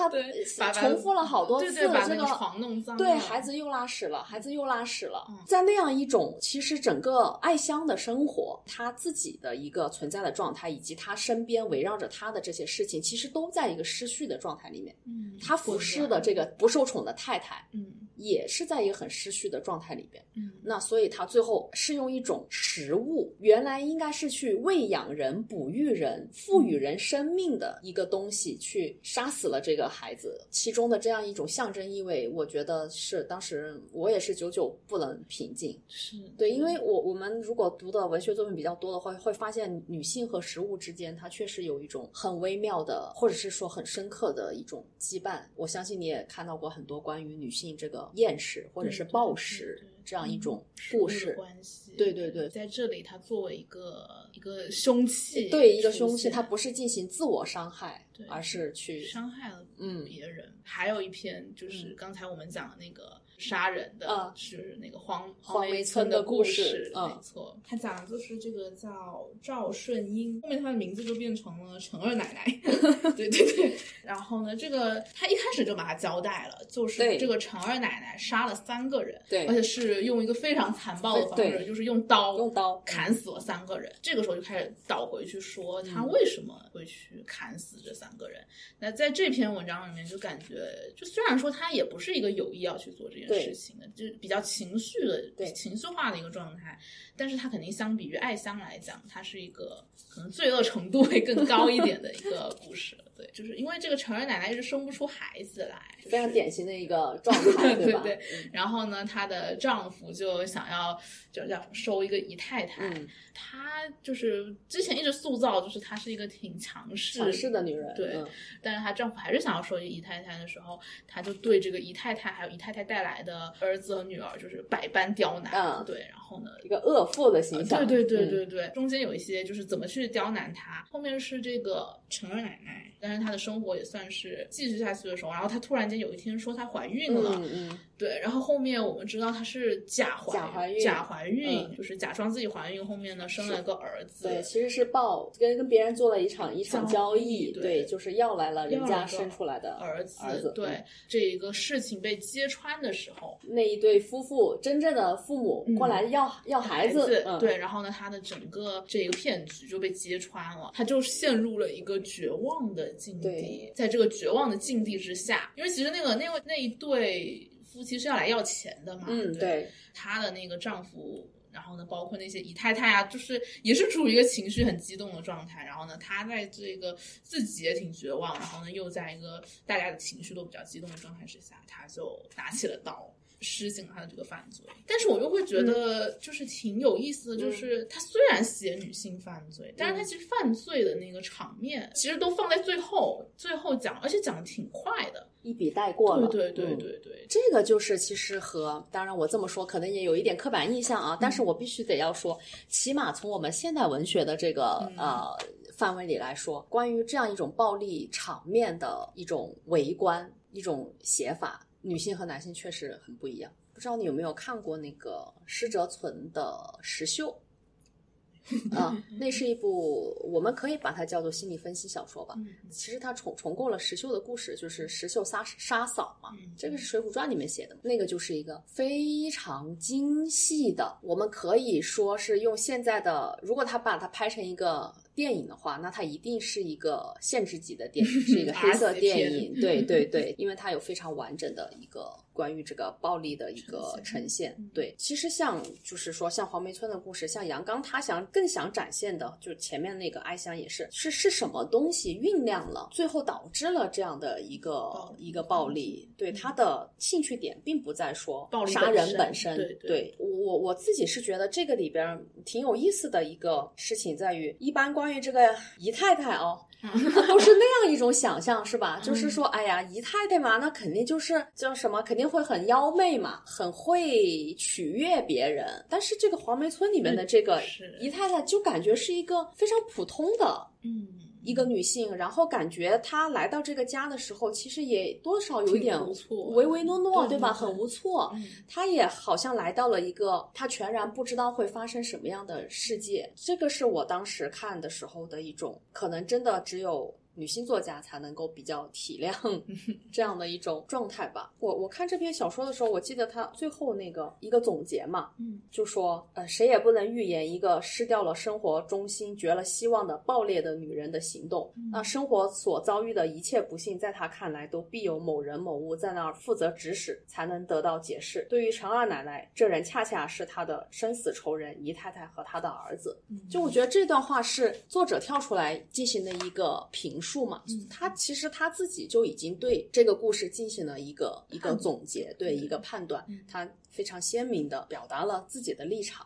他重复了好多次这个那个床弄脏了，对，孩子又拉屎了，孩子又拉屎了嗯，在那样一种其实整个爱香的生活，他自己的一个存在的状态，以及他身边围绕着他的这些事情，其实都在一个失序的状态里面。嗯，他俯视的这个不受宠的太太，嗯。也是在一个很失序的状态里边。嗯那所以他最后是用一种食物，原来应该是去喂养人、哺育人、赋予人生命的一个东西，去杀死了这个孩子。其中的这样一种象征意味，我觉得是当时我也是久久不能平静。是对，因为我我们如果读的文学作品比较多的话，会发现女性和食物之间，它确实有一种很微妙的，或者是说很深刻的一种羁绊。我相信你也看到过很多关于女性这个厌食或者是暴食这样一种故事。关系，对对对在这里它作为一个一个凶器，对一个凶器，它不是进行自我伤害对，而是去伤害了嗯别人。还有一篇就是刚才我们讲的那个杀人的，嗯是那个黄黄梅梅村的的故事事，嗯没错。他讲的就是这个叫赵顺英，后面他的名字就变成了陈二奶奶。*laughs* 对对对。然后呢，这个他一开始就把他交代了，就是这个陈二奶奶杀了三个人，对而且是用一个非常残暴的方式，就是用刀用刀砍死了三个人。这个时候就开始倒回去说他嗯为什么会去砍死这三个人。那在这篇文章里面，就感觉，就虽然说他也不是一个有意要去做这件对事情的，就是比较情绪的、对情绪化的一个状态，但是它肯定相比于爱香来讲，它是一个可能罪恶程度会更高一点的一个故事。对，就是因为这个成人奶奶一直生不出孩子来，就是非常典型的一个状态，*laughs* 吧？对对嗯。然后呢，她的丈夫就想要就要收一个姨太太，嗯，她就是之前一直塑造就是她是一个挺强势、强势的女人，对嗯。但是她丈夫还是想要收一个姨太太的时候，她就对这个姨太太还有姨太太带来的儿子和女儿就是百般刁难，嗯对，然后呢。一个恶妇的形象，对对对嗯。对对，中间有一些就是怎么去刁难她，后面是这个陈二奶奶，但是她的生活也算是继续下去的时候，然后她突然间有一天说她怀孕了，嗯嗯，对，然后后面我们知道她是假怀假怀孕假怀孕，嗯。就是假装自己怀孕，后面呢生了个儿子。对，其实是报跟跟别人做了一场一场交交易易，对就是要来了人家生出来的儿子，儿子，对、嗯。这一个事情被揭穿的时候，那一对夫妇真正的父母过来要要要孩子，嗯，对，然后呢，他的整个这个骗局就被揭穿了，他就陷入了一个绝望的境地。在这个绝望的境地之下，因为其实那个那位那一对夫妻是要来要钱的嘛，嗯，对，对，她的那个丈夫。然后呢，包括那些姨太太啊，就是也是处于一个情绪很激动的状态。然后呢，她在这个自己也挺绝望，然后呢，又在一个大家的情绪都比较激动的状态之下，她就拿起了刀，施行他的这个犯罪。但是我又会觉得，就是挺有意思的，就是他虽然写女性犯罪，但是他其实犯罪的那个场面，其实都放在最后，最后讲，而且讲的挺快的。一笔带过了，对对对嗯。对对，这个就是其实和当然我这么说可能也有一点刻板印象啊，但是我必须得要说，起码从我们现代文学的这个、嗯。呃范围里来说，关于这样一种暴力场面的一种围观、一种写法，女性和男性确实很不一样。不知道你有没有看过那个施哲存的《石秀》？*laughs* 啊，那是一部我们可以把它叫做心理分析小说吧。嗯其实他重重构了石秀的故事，就是石秀杀杀嫂嘛，嗯这个是《水浒传》里面写的，那个就是一个非常精细的，我们可以说是用现在的，如果他把它拍成一个电影的话，那它一定是一个限制级的电影，是一个 *laughs* 黑色电影。对对 *laughs* 对，因为它有非常完整的一个。关于这个暴力的一个呈现，对，其实像就是说，像黄梅村的故事，像杨刚他想更想展现的，就是前面那个哀香也是，是是什么东西酝酿了，最后导致了这样的一个一个暴力？对，他的兴趣点并不在说杀人本身。对，我我自己是觉得这个里边挺有意思的一个事情在于，一般关于这个姨太太哦。*laughs* 都是那样一种想象，是吧？就是说，哎呀，姨太太嘛，那肯定就是叫什么，肯定会很妖媚嘛，很会取悦别人。但是这个黄梅村里面的这个姨太太，就感觉是一个非常普通的，嗯。一个女性，然后感觉她来到这个家的时候，其实也多少有一点唯唯诺诺，对吧？很无措。她也好像来到了一个她全然不知道会发生什么样的世界。这个是我当时看的时候的一种，可能真的只有。女性作家才能够比较体谅 *laughs* 这样的一种状态吧。我我看这篇小说的时候，我记得他最后那个一个总结嘛，嗯，就说呃，谁也不能预言一个失掉了生活中心、绝了希望的爆裂的女人的行动。那生活所遭遇的一切不幸，在他看来都必有某人某物在那儿负责指使，才能得到解释。对于陈二奶奶，这人恰恰是她的生死仇人姨太太和她的儿子。就我觉得这段话是作者跳出来进行的一个评述。数嘛，他其实他自己就已经对这个故事进行了一个一个总结，对一个判断，他非常鲜明的表达了自己的立场。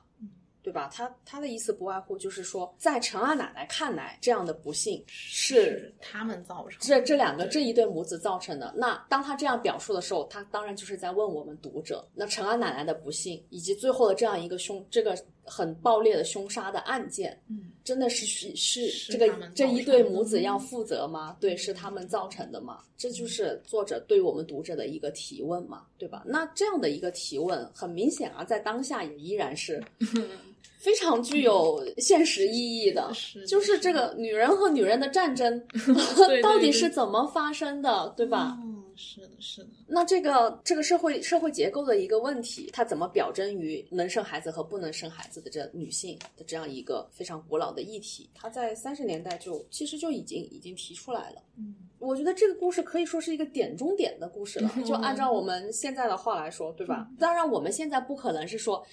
对吧？他他的意思不外乎就是说，在陈二奶奶看来，这样的不幸是他们造成，这这两个这一对母子造成的。那当他这样表述的时候，他当然就是在问我们读者：那陈二奶奶的不幸，以及最后的这样一个凶，这个很暴烈的凶杀的案件，嗯，真的是是是这个这一对母子要负责吗？对，是他们造成的吗？这就是作者对我们读者的一个提问嘛，对吧？那这样的一个提问，很明显啊，在当下也依然是。*laughs* 非常具有现实意义的，就是这个女人和女人的战争 *laughs* *laughs* 到底是怎么发生的，对吧？嗯，是的，是的。那这个这个社会社会结构的一个问题，它怎么表征于能生孩子和不能生孩子的这女性的这样一个非常古老的议题？它在三十年代就其实就已经已经提出来了。嗯，我觉得这个故事可以说是一个点中点的故事了。*laughs* 就按照我们现在的话来说，对吧？当然，我们现在不可能是说。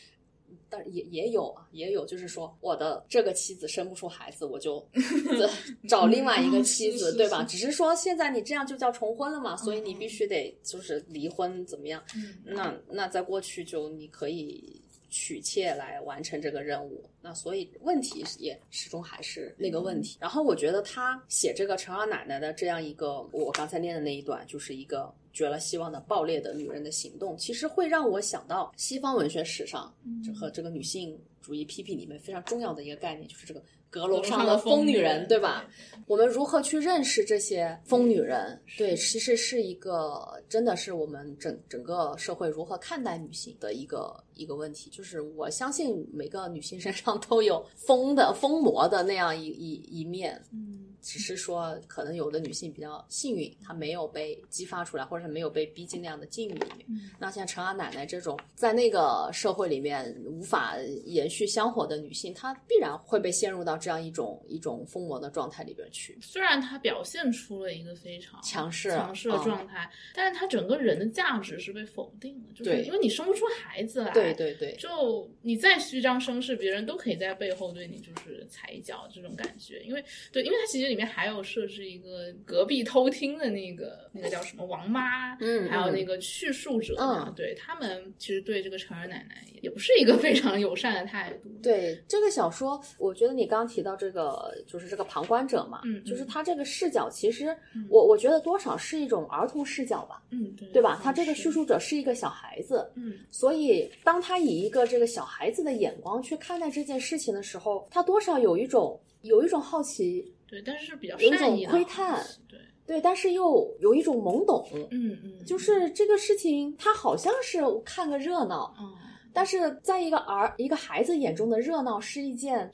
但也也有啊，也有，就是说我的这个妻子生不出孩子，我就 *laughs* 找另外一个妻子，对吧？只是说现在你这样就叫重婚了嘛，所以你必须得就是离婚怎么样？那那在过去就你可以娶妾来完成这个任务，那所以问题也始终还是那个问题。然后我觉得他写这个陈二奶奶的这样一个，我刚才念的那一段，就是一个。绝了希望的爆裂的女人的行动，其实会让我想到西方文学史上这和这个女性主义批评里面非常重要的一个概念，就是这个阁楼上的疯女人，对吧？我们如何去认识这些疯女人？对，其实是一个真的是我们整整个社会如何看待女性的一个一个问题。就是我相信每个女性身上都有疯的 *laughs* 疯魔的那样一一一面。嗯。只是说，可能有的女性比较幸运，她没有被激发出来，或者是没有被逼进那样的境遇里面。那像陈阿奶奶这种，在那个社会里面无法延续香火的女性，她必然会被陷入到这样一种一种疯魔的状态里边去。虽然他表现出了一个非常强势强势的状态，但是他整个人的价值是被否定的，就是因为你生不出孩子来。对对对，就你再虚张声势，别人都可以在背后对你就是踩一脚，这种感觉。因为对，因为他其实。里面还有设置一个隔壁偷听的那个那个叫什么王妈，嗯，还有那个叙述者，嗯，对他们其实对这个成人奶奶也不是一个非常友善的态度。对这个小说，我觉得你刚刚提到这个就是这个旁观者嘛，嗯，就是他这个视角，其实我我觉得多少是一种儿童视角吧，嗯，对，对吧？他这个叙述者是一个小孩子，嗯，所以当他以一个这个小孩子的眼光去看待这件事情的时候，他多少有一种有一种好奇。对，但是是比较有一种窥探，对对，但是又有一种懵懂，嗯嗯，就是这个事情，他好像是看个热闹，嗯，但是在一个儿一个孩子眼中的热闹是一件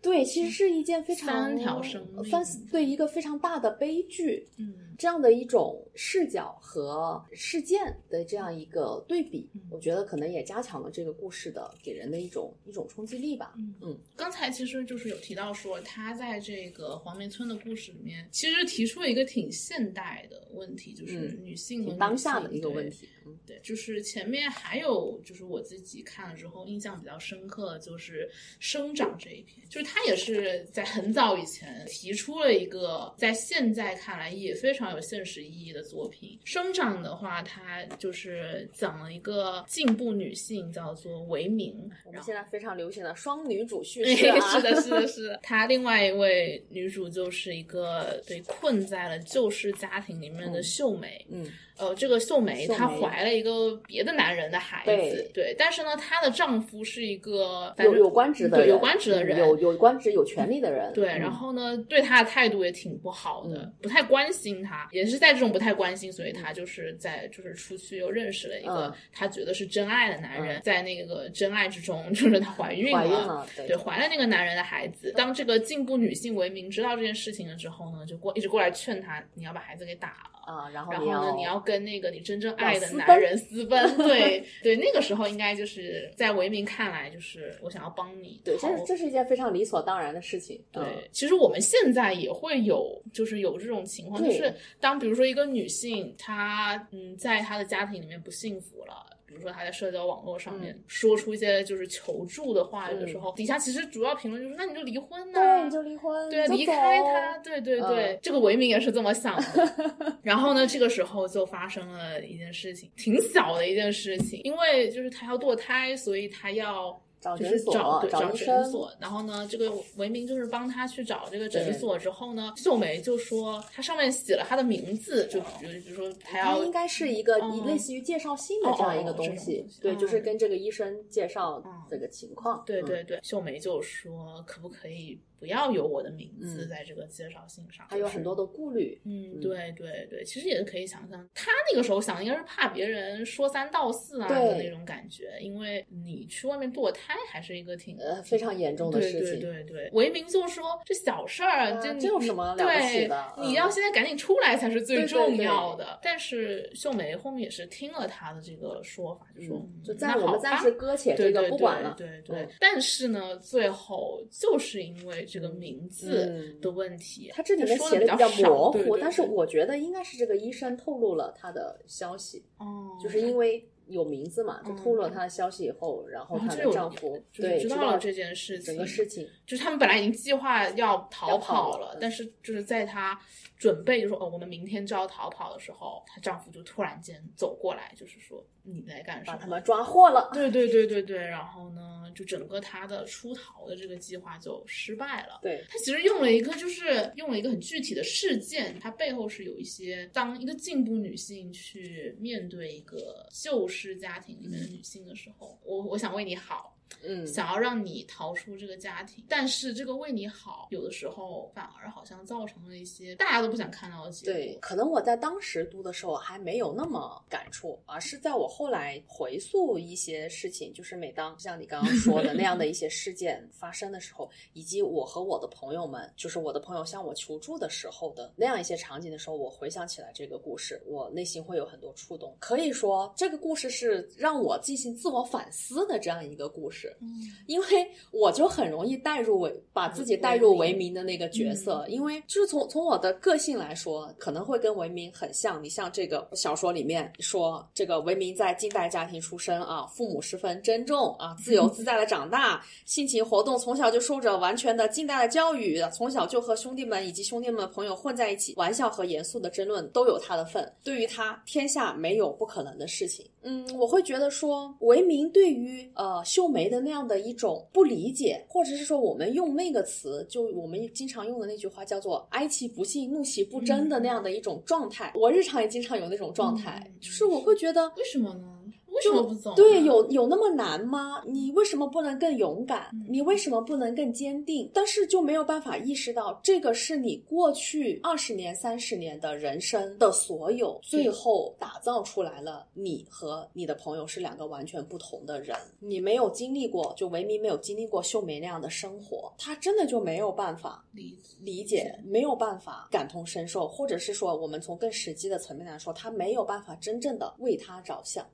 对，其实是一件非常三条生命，三对一个非常大的悲剧，嗯，这样的一种视角和事件的这样一个对比，我觉得可能也加强了这个故事的给人的一种一种冲击力吧。嗯嗯，刚才其实就是有提到说，他在这个黄梅村的故事里面，其实提出了一个挺现代的问题，就是女性当下的一个问。题。嗯对，就是前面还有，就是我自己看了之后印象比较深刻，就是生长这一篇，就是他也是在很早以前提出了一个在现在看来也非常有现实意义的作品。生长的话，它就是讲了一个进步女性，叫做维明，我们现在非常流行的双女主叙哎事啊，*laughs* 是的，是的，是的。她另外一位女主就是一个被困在了旧式家庭里面的秀美。嗯，呃，这个秀梅她怀了一个别的男人的孩子，对但是呢，她的丈夫是一个反正有有官职的人，对有官职的人，有有官职有权利的人，对，嗯然后呢，对她的态度也挺不好的，嗯不太关心她，也是在这种不太关心，所以她就是在就是出去又认识了一个嗯她觉得是真爱的男人，在那个真爱之中，就是她怀孕了，对，对，怀了那个男人的孩子。当这个进步女性为名知道这件事情了之后呢，就过一直过来劝她，你要把孩子给打了。啊，然后然后呢，你要跟那个你真正爱的男人私奔，*laughs* 对对，那个时候应该就是在维明看来，就是我想要帮你对，逃这是这是一件非常理所当然的事情，嗯对，其实我们现在也会有，就是有这种情况，就是当比如说一个女性，她嗯，在她的家庭里面不幸福了。比如说她在社交网络上面嗯说出一些就是求助的话语的时候，底下其实主要评论就是那你就离婚呐、对，你就离婚，对啊，离开他，对对对，嗯这个维明也是这么想的。*laughs* 然后呢，这个时候就发生了一件事情，挺小的一件事情，因为就是她要堕胎，所以她要。就是找诊所找对找找诊所，然后呢，这个维明就是帮他去找这个诊所之后呢，秀梅就说他上面写了他的名字，就比如比如说他要它应该是一个类似于介绍信的这样一个东西对，就是嗯。跟这个医生介绍嗯。这个情况，嗯。对对对，秀梅就说可不可以不要有我的名字嗯。在这个介绍信上，就是还有很多的顾虑，嗯，嗯。对对对，其实也是可以想象，他那个时候想应该是怕别人说三道四啊的那种感觉，因为你去外面堕胎还是一个挺呃，非常严重的事情，对对对，维明就说这小事儿，呃这这有什么了不起对的嗯你要现在赶紧出来才是最重对要的。但是秀梅后面也是听了他的这个说法，就说嗯就嗯在我们暂时搁。浅这个对对不管了，对对但是呢，最后就是因为这个名字嗯。的问题，他这里面写的比较模糊，但是我觉得应该是这个医生透露了他的消息，哦，就是因为有名字嘛，就嗯透露了他的消息以后，然后她的丈夫就是对知道了这件事情，整个事情，就是他们本来已经计划要逃跑跑了，了但是就是在她准备就说哦，我们明天就要逃跑的时候，她丈夫就突然间走过来，就是说你在干什么？把他们抓获了。对对对对对，然后呢，就整个她的出逃的这个计划就失败了。对，她其实用了一个，就是用了一个很具体的事件，它背后是有一些，当一个进步女性去面对一个旧式家庭里面的女性的时候，我我想为你好，嗯，想要让你逃出这个家庭，但是这个为你好，有的时候反而好像造成了一些大家都不想看到的结果。对，可能我在当时读的时候还没有那么感触，而是在我后来回溯一些事情，就是每当像你刚刚说的那样的一些事件发生的时候，以及我和我的朋友们，就是我的朋友向我求助的时候的那样一些场景的时候，我回想起来这个故事，我内心会有很多触动。可以说，这个故事是让我进行自我反思的这样一个故事。嗯，因为我就很容易带入为把自己带入为民的那个角色，因为就是从从我的个性来说，可能会跟维明很像。你像这个小说里面说，这个维明在近代家庭出身啊，父母十分珍重啊，自由自在的长大，性情活动从小就受着完全的近代的教育，从小就和兄弟们以及兄弟们朋友混在一起，玩笑和严肃的争论都有他的份。对于他，天下没有不可能的事情。嗯，我会觉得说，维明对于呃秀梅的那样的一种不理解，或者是说我们用那个词，就我们经常用的那句话叫做“哀其不幸，怒其不争”的那样的一种状态。我日常也经常有那种状态，嗯就是我会觉得。为什么呢？为为什么不走？对，有有那么难吗？你为什么不能更勇敢？你为什么不能更坚定？但是就没有办法意识到，这个是你过去二十年、三十年的人生的所有，最后打造出来了你和你的朋友是两个完全不同的人。你没有经历过，就维明没有经历过秀梅那样的生活，他真的就没有办法理理解，没有办法感同身受，或者是说，我们从更实际的层面来说，他没有办法真正的为他着想。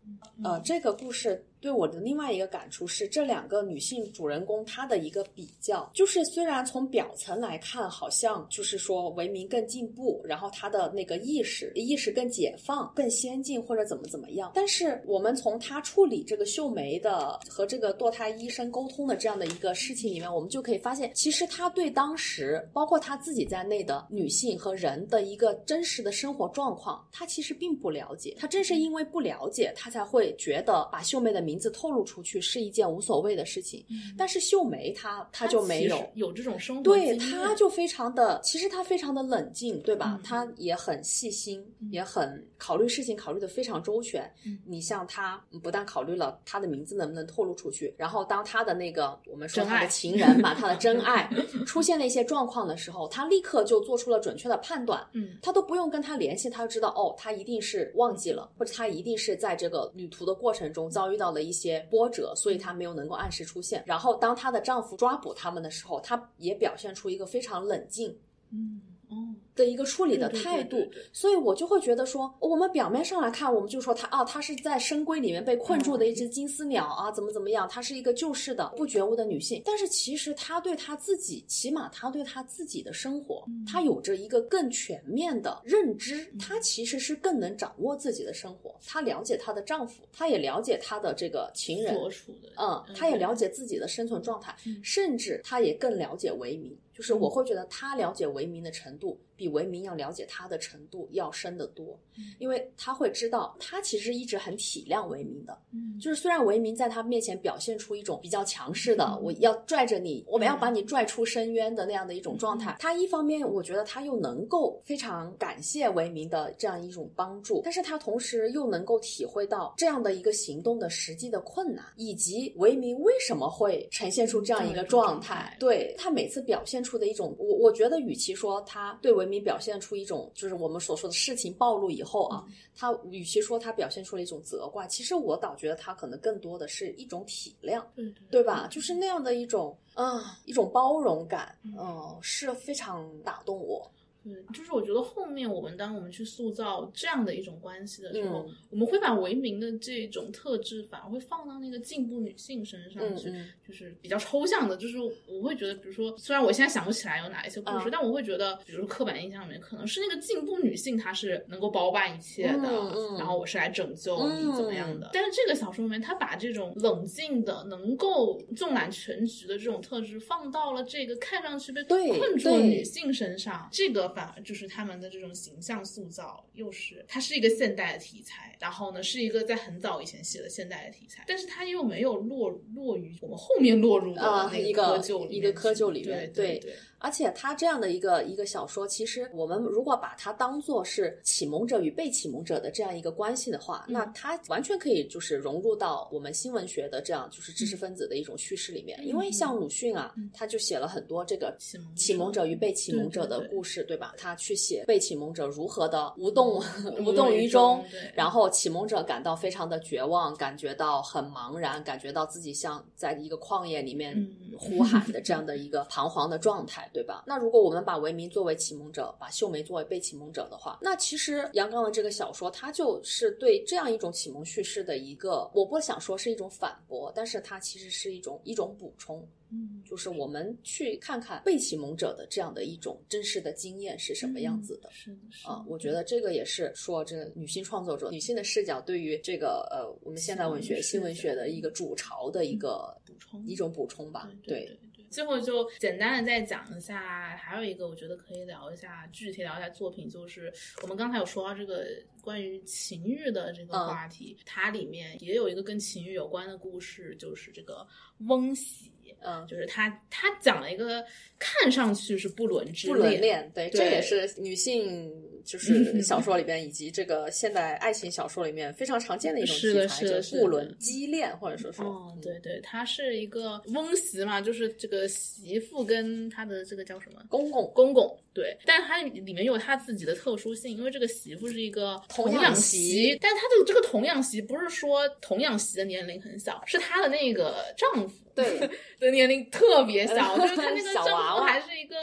呃，这个故事对我的另外一个感触是，这两个女性主人公她的一个比较，就是虽然从表层来看，好像就是说文明更进步，然后她的那个意识意识更解放、更先进，或者怎么怎么样，但是我们从她处理这个秀梅的和这个堕胎医生沟通的这样的一个事情里面，我们就可以发现，其实她对当时包括她自己在内的女性和人的一个真实的生活状况，她其实并不了解。她正是因为不了解，她才会觉得把秀梅的名字透露出去是一件无所谓的事情。但是秀梅她她就没有有这种生活对，她就非常的，其实她非常的冷静，对吧？嗯她也很细心，也很考虑事情，考虑的非常周全。嗯你像她不但考虑了她的名字能不能透露出去，然后当她的那个我们说她的情人嘛，她的真 *laughs* 爱出现了一些状况的时候，她立刻就做出了准确的判断。嗯他都不用跟他联系，她就知道哦，他一定是忘记了，或者他一定是在这个旅途的过程中遭遇到的一些波折，所以她没有能够按时出现。然后当她的丈夫抓捕他们的时候，她也表现出一个非常冷静嗯哦的一个处理的态度对对。对，所以我就会觉得说，我们表面上来看，我们就说他啊，他是在深闺里面被困住的一只金丝鸟啊，怎么怎么样，她是一个救世的不觉悟的女性，但是其实她对她自己，起码她对她自己的生活，她有着一个更全面的认知，她其实是更能掌握自己的生活，她了解她的丈夫，她也了解她的这个情人，所处的嗯，她也了解自己的生存状态，甚至她也更了解维民。就是我会觉得她了解维民的程度，比维明要了解他的程度要深得多，因为他会知道，他其实一直很体谅维明的。嗯就是虽然维明在他面前表现出一种比较强势的，我要拽着你，我们要把你拽出深渊的那样的一种状态，他一方面我觉得他又能够非常感谢维明的这样一种帮助，但是他同时又能够体会到这样的一个行动的实际的困难，以及维明为什么会呈现出这样一个状态。对他每次表现出的一种，我我觉得与其说他对维明表现出一种就是我们所说的事情暴露以后啊，他与其说他表现出了一种责怪，其实我倒觉得他可能更多的是一种体谅。嗯对对吧？就是那样的一种啊、一种包容感，嗯、是非常打动我。对，就是我觉得后面我们当我们去塑造这样的一种关系的时候，嗯我们会把维明的这种特质反而会放到那个进步女性身上去，嗯嗯就是比较抽象的。就是我会觉得，比如说，虽然我现在想不起来有哪一些故事，嗯但我会觉得，比如说刻板印象里面可能是那个进步女性她是能够包办一切的，然后我是来拯救你嗯怎么样的。但是这个小说里面，她把这种冷静的、能够纵览全局的这种特质放到了这个看上去被困住的女性身上，这个反而就是他们的这种形象塑造，又是它是一个现代的题材，然后呢是一个在很早以前写的现代的题材，但是它又没有落落于我们后面落入的那个窠臼里面一个窠臼里面对对对而且他这样的一个一个小说，其实我们如果把它当做是启蒙者与被启蒙者的这样一个关系的话，嗯那它完全可以就是融入到我们新闻学的这样就是知识分子的一种叙事里面。因为像鲁迅啊，他就写了很多这个嗯启蒙者与被启蒙者的故事，对吧？他去写被启蒙者如何的无动无 *laughs* 无动于衷然后启蒙者感到非常的绝望，感觉到很茫然，感觉到自己像在一个旷野里面嗯呼喊的这样的一个 *laughs* 彷徨的状态，对吧？那如果我们把维明作为启蒙者，把秀梅作为被启蒙者的话，那其实杨刚的这个小说，它就是对这样一种启蒙叙事的一个，我不想说是一种反驳，但是它其实是一种一种补充。嗯就是我们去看看被启蒙者的这样的一种真实的经验是什么样子的。是的，是啊，我觉得这个也是说，这个女性创作者、女性的视角对于这个呃我们现代文学、新文学的一个主潮的一个补充一种补充吧。对对对。最后就简单的再讲一下，还有一个我觉得可以聊一下，具体聊一下作品，就是我们刚才有说到这个关于情欲的这个话题，它里面也有一个跟情欲有关的故事，就是这个翁喜。嗯，就是他，他讲了一个看上去是不伦之恋不伦恋，对，这也是女性就是 *laughs* 小说里边以及这个现代爱情小说里面非常常见的一种题材，就是不伦畸恋，或者说是，哦，对对，他是一个翁媳嘛，就是这个媳妇跟她的这个叫什么公公，公公，对，但是它里面有他自己的特殊性，因为这个媳妇是一个童养媳，但是他的这个童养媳不是说童养媳的年龄很小，是她的那个丈夫。*laughs* 对的年龄特别小，就是她那 *laughs* 个丈夫还是一个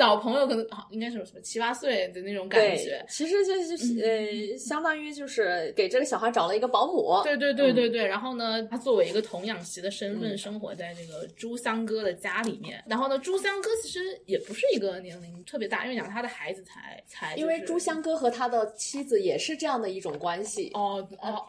小朋友，可能好应该是什么七八岁的那种感觉。其实就是呃，相当于就是给这个小孩找了一个保姆。对对对对对。然后呢，他作为一个童养媳的身份，生活在这个朱香哥的家里面。然后呢，朱香哥其实也不是一个年龄特别大，因为讲他的孩子才才。因为朱香哥和他的妻子也是这样的一种关系。哦哦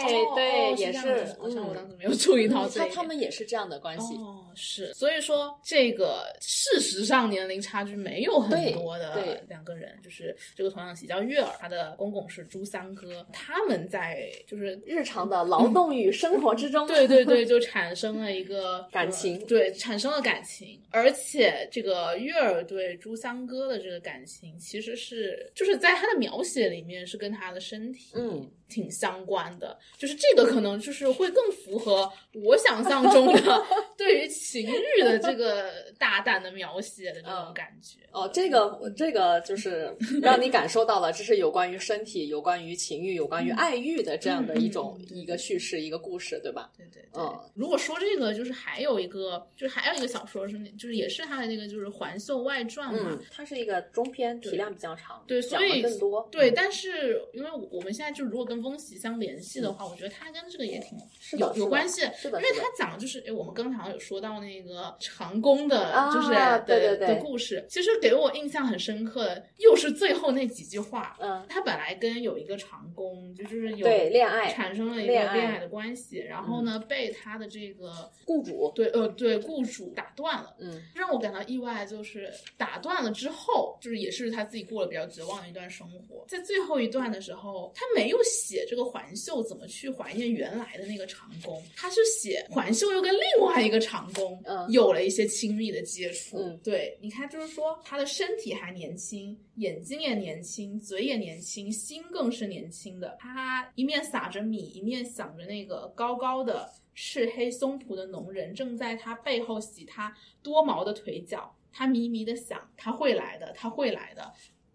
对对，也是。好像我当时没有注意到这他他们也是这样的。关系哦，是，所以说这个事实上年龄差距没有很多的两个人，就是这个童养媳叫月儿，她的公公是朱三哥，他们在就是日常的劳动与生活之中，对对对，就产生了一个 *laughs* 感情，对，产生了感情，而且这个月儿对朱三哥的这个感情，其实是就是在他的描写里面是跟他的身体嗯挺相关的，就是这个可能就是会更符合我想象中的。*laughs* 对于情欲的这个大胆的描写的这种感觉，哦，这个这个就是让你感受到了，这是有关于身体、有关于情欲、有关于爱欲的这样的一种一个叙事、一个故事，对吧？对对对。如果说这个，就是还有一个，就是还有一个小说是，就是也是他的那个，就是《环秀外传》嘛，它是一个中篇，体量比较长，对，所以更多。对，但是因为我们现在就如果跟翁喜相联系的话，我觉得他跟这个也挺有有关系，是的，因为他讲的就是，哎，我们刚才有说到那个长工的，就是的的故事，其实给我印象很深刻的，又是最后那几句话。嗯，他本来跟有一个长工，就是有对恋爱产生了一个恋爱的关系，然后呢，被他的这个雇主，对，呃，对，雇主打断了。嗯，让我感到意外就是打断了之后，就是也是他自己过了比较绝望的一段生活。在最后一段的时候，他没有写这个环秀怎么去怀念原来的那个长工，他是写环秀又跟另外一个长工。嗯，有了一些亲密的接触。嗯，对，你看，就是说他的身体还年轻，眼睛也年轻，嘴也年轻，心更是年轻的。他一面撒着米，一面想着那个高高的赤黑松浦的农人正在他背后洗他多毛的腿脚。他迷迷的想，他会来的，他会来的。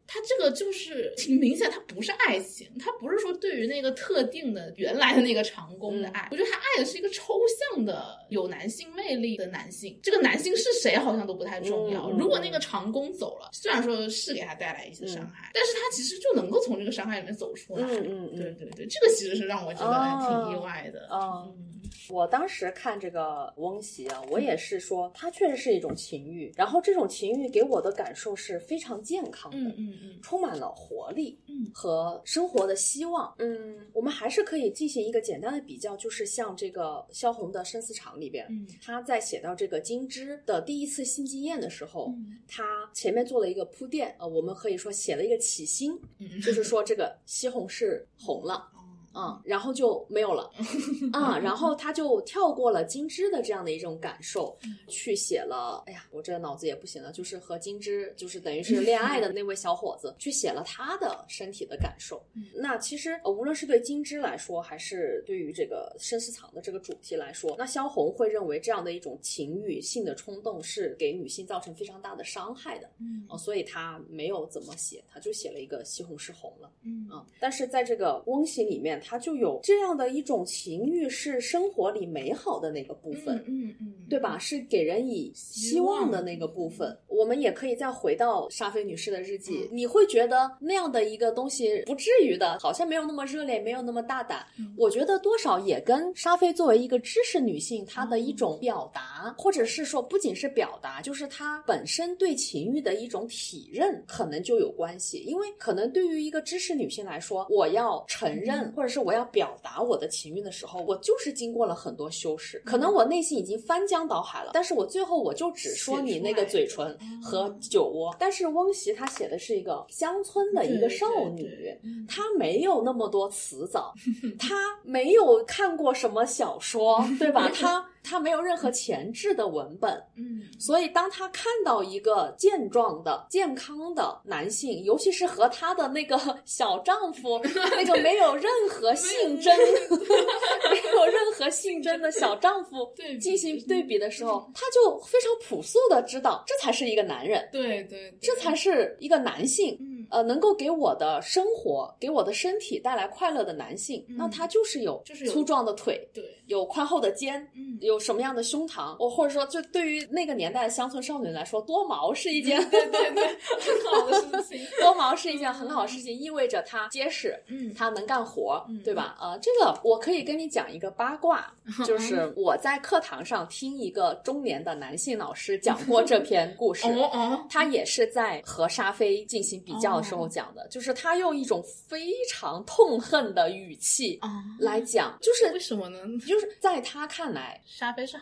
他这个就是挺明显，他不是爱情，他不是说对于那个特定的原来的那个长工的爱，我觉得他爱的是一个抽象的有男性魅力的男性，这个男性是谁好像都不太重要。如果那个长工走了，虽然说是给他带来一些伤害，但是他其实就能够从这个伤害里面走出来。嗯嗯对对对，这个其实是让我觉得挺意外的。嗯。我当时看这个翁喜啊，我也是说，它确实是一种情欲，然后这种情欲给我的感受是非常健康的，嗯嗯嗯，充满了活力，嗯。和生活的希望，嗯，我们还是可以进行一个简单的比较，就是像这个萧红的《生死场》里边，嗯，他在写到这个金枝的第一次性经验的时候，嗯，他前面做了一个铺垫，呃，我们可以说写了一个起心，嗯，就是说这个西红柿红了。*laughs* 嗯，然后就没有了，*laughs* 啊，然后他就跳过了金枝的这样的一种感受，去写了。哎呀，我这脑子也不行了，就是和金枝，就是等于是恋爱的那位小伙子，去写了他的身体的感受。那其实无论是对金枝来说，还是对于这个生死场的这个主题来说，那萧红会认为这样的一种情欲性的冲动是给女性造成非常大的伤害的。嗯，所以他没有怎么写，他就写了一个西红柿红了。嗯啊，但是在这个翁喜里面。他就有这样的一种情欲，是生活里美好的那个部分，嗯嗯，对吧？是给人以希望的那个部分。我们也可以再回到沙菲女士的日记，你会觉得那样的一个东西不至于的，好像没有那么热烈，没有那么大胆。我觉得多少也跟沙菲作为一个知识女性，她的一种表达，或者是说不仅是表达，就是她本身对情欲的一种体认，可能就有关系。因为可能对于一个知识女性来说，我要承认，或者是我要表达我的情欲的时候，我就是经过了很多修饰，可能我内心已经翻江江倒海了。但是我最后我就只说你那个嘴唇和酒窝。但是翁媳她写的是一个乡村的一个少女，她没有那么多词藻，*laughs* 她没有看过什么小说，对吧？*laughs* 她。他没有任何前置的文本，嗯，所以当他看到一个健壮的、健康的男性，尤其是和他的那个小丈夫 *laughs* 那个没有任何性征、没有任何性征的小丈夫 *laughs* 进行对比的时候，他就非常朴素的知道，这才是一个男人，对对，这才是一个男性。呃，能够给我的生活、给我的身体带来快乐的男性，那他就是有，就是粗壮的腿，对，有宽厚的肩，嗯，有什么样的胸膛，我或者说，就对于那个年代的乡村少女来说，多毛是一件，对对对，很好的事情。*laughs* 多毛是一件很好的事情，意味着他结实，嗯，他能干活，对吧？呃，这个我可以跟你讲一个八卦，就是我在课堂上听一个中年的男性老师讲过这 *laughs* 篇故事，哦哦，他也是在和沙飞进行比较的时候讲的。就是他用一种非常痛恨的语气来讲，就是为什么呢？就是在他看来，沙飞是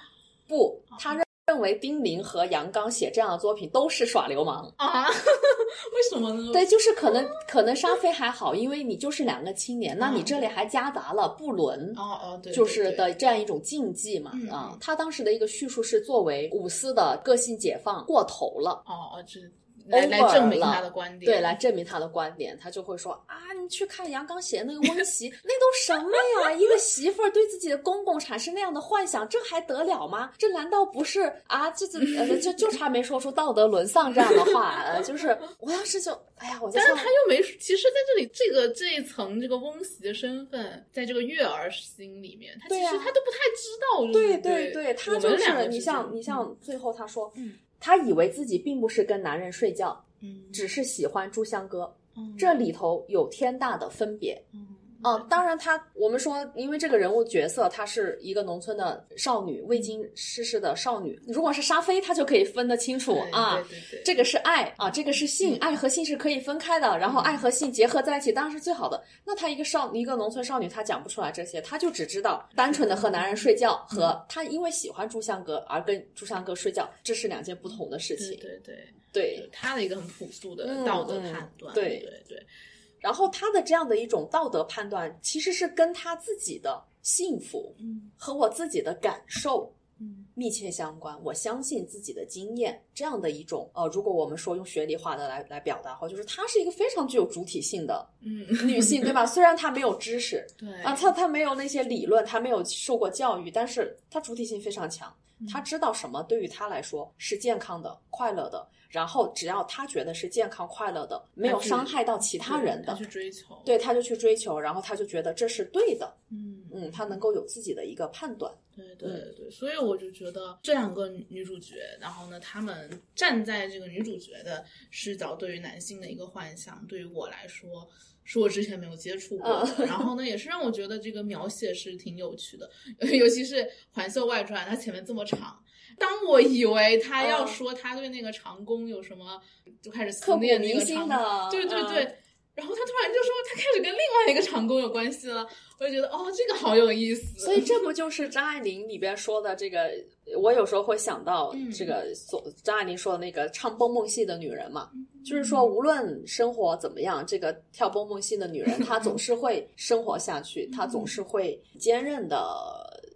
不，他认认为丁玲和杨刚写这样的作品都是耍流氓啊？*laughs* 为什么呢？对，就是可能可能沙飞还好，因为你就是两个青年，那你这里还夹杂了不伦哦哦，对，就是的这样一种禁忌嘛啊。他当时的一个叙述是作为五四的个性解放过头了哦哦，这。来来证明他的观点，对，来证明他的观点，他就会说啊，你去看杨刚写的那个温习，*laughs* 那都什么呀？一个媳妇儿对自己的公公产生那样的幻想，这还得了吗？这难道不是啊？这这呃，就就差没说出道德沦丧这样的话，呃，*laughs* 就是我当时就哎呀，我但是他又没，其实在这里这个这一层这个翁媳的身份，在这个月儿心里面，他其实他都不太知道，对对对，他就是你像你像最后他说，嗯。他以为自己并不是跟男人睡觉，嗯，只是喜欢朱香哥，嗯，这里头有天大的分别，嗯，哦，当然他我们说，因为这个人物角色，她是一个农村的少女，未经世事的少女。如果是沙菲，他就可以分得清楚啊，对对对，这个是爱啊，这个是性，爱和性是可以分开的，然后爱和性结合在一起，当然是最好的。那她一个少一个农村少女，她讲不出来这些，她就只知道单纯的和男人睡觉，和她因为喜欢朱香哥而跟朱香哥睡觉，这是两件不同的事情。对对对，她的一个很朴素的道德判断。对对对。然后他的这样的一种道德判断，其实是跟他自己的幸福，嗯，和我自己的感受，嗯，密切相关。我相信自己的经验，这样的一种，呃，如果我们说用学理化的来来表达的话，就是她是一个非常具有主体性的，嗯，女性，对吧？虽然她没有知识，对啊，她她没有那些理论，她没有受过教育，但是她主体性非常强，她知道什么对于他来说是健康的、快乐的。然后只要他觉得是健康快乐的，没有伤害到其他人的，他去追求，对，他就去追求，然后他就觉得这是对的，嗯嗯，他能够有自己的一个判断，对对对，所以我就觉得这两个女主角，然后呢，她们站在这个女主角的视角，对于男性的一个幻想，对于我来说是我之前没有接触过的，然后呢，也是让我觉得这个描写是挺有趣的，尤其是《环秀外传》，它前面这么长。当我以为他要说他对那个长工有什么，就开始思念那个长工，对对对，然后他突然就说他开始跟另外一个长工有关系了，我就觉得哦，这个好有意思。所以这不就是张爱玲里边说的这个？我有时候会想到这个，所张爱玲说的那个唱蹦蹦戏的女人嘛，就是说无论生活怎么样，这个跳蹦蹦戏的女人 *laughs* 她总是会生活下去，她总是会坚韧的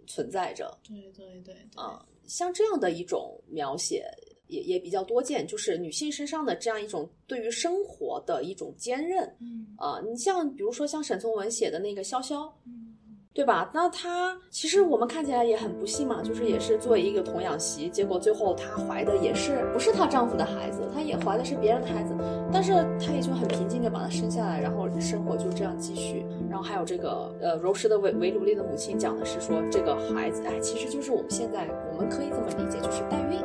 存在着。对对对，啊。像这样的一种描写也也比较多见，就是女性身上的这样一种对于生活的一种坚韧。嗯啊，你像比如说像沈从文写的那个潇潇，嗯，对吧？那她其实我们看起来也很不幸嘛，就是也是作为一个童养媳，结果最后她怀的也是不是她丈夫的孩子，她也怀的是别人的孩子，但是她也就很平静的把她生下来，然后生活就这样继续。然后还有这个呃柔石的维维鲁利的母亲讲的是说这个孩子哎，其实就是我们现在我们可以这么理解，就是代孕，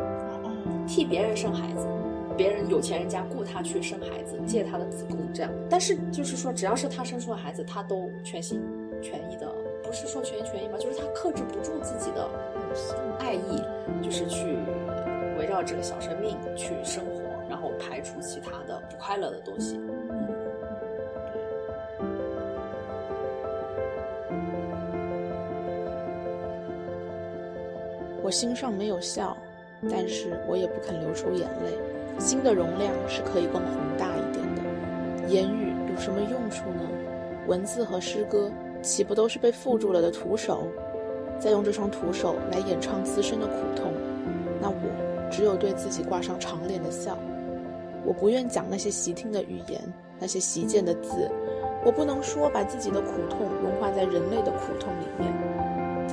替别人生孩子，别人有钱人家雇他去生孩子，借他的子宫这样。但是就是说，只要是他生出的孩子，他都全心全意的，不是说全心全意吧，就是他克制不住自己的爱意，就是去围绕这个小生命去生活，然后排除其他的不快乐的东西。我心上没有笑，但是我也不肯流出眼泪。心的容量是可以更宏大一点的。言语有什么用处呢？文字和诗歌岂不都是被缚住了的徒手？再用这双徒手来演唱自身的苦痛，那我只有对自己挂上长脸的笑。我不愿讲那些习听的语言，那些习见的字。我不能说把自己的苦痛融化在人类的苦痛里面。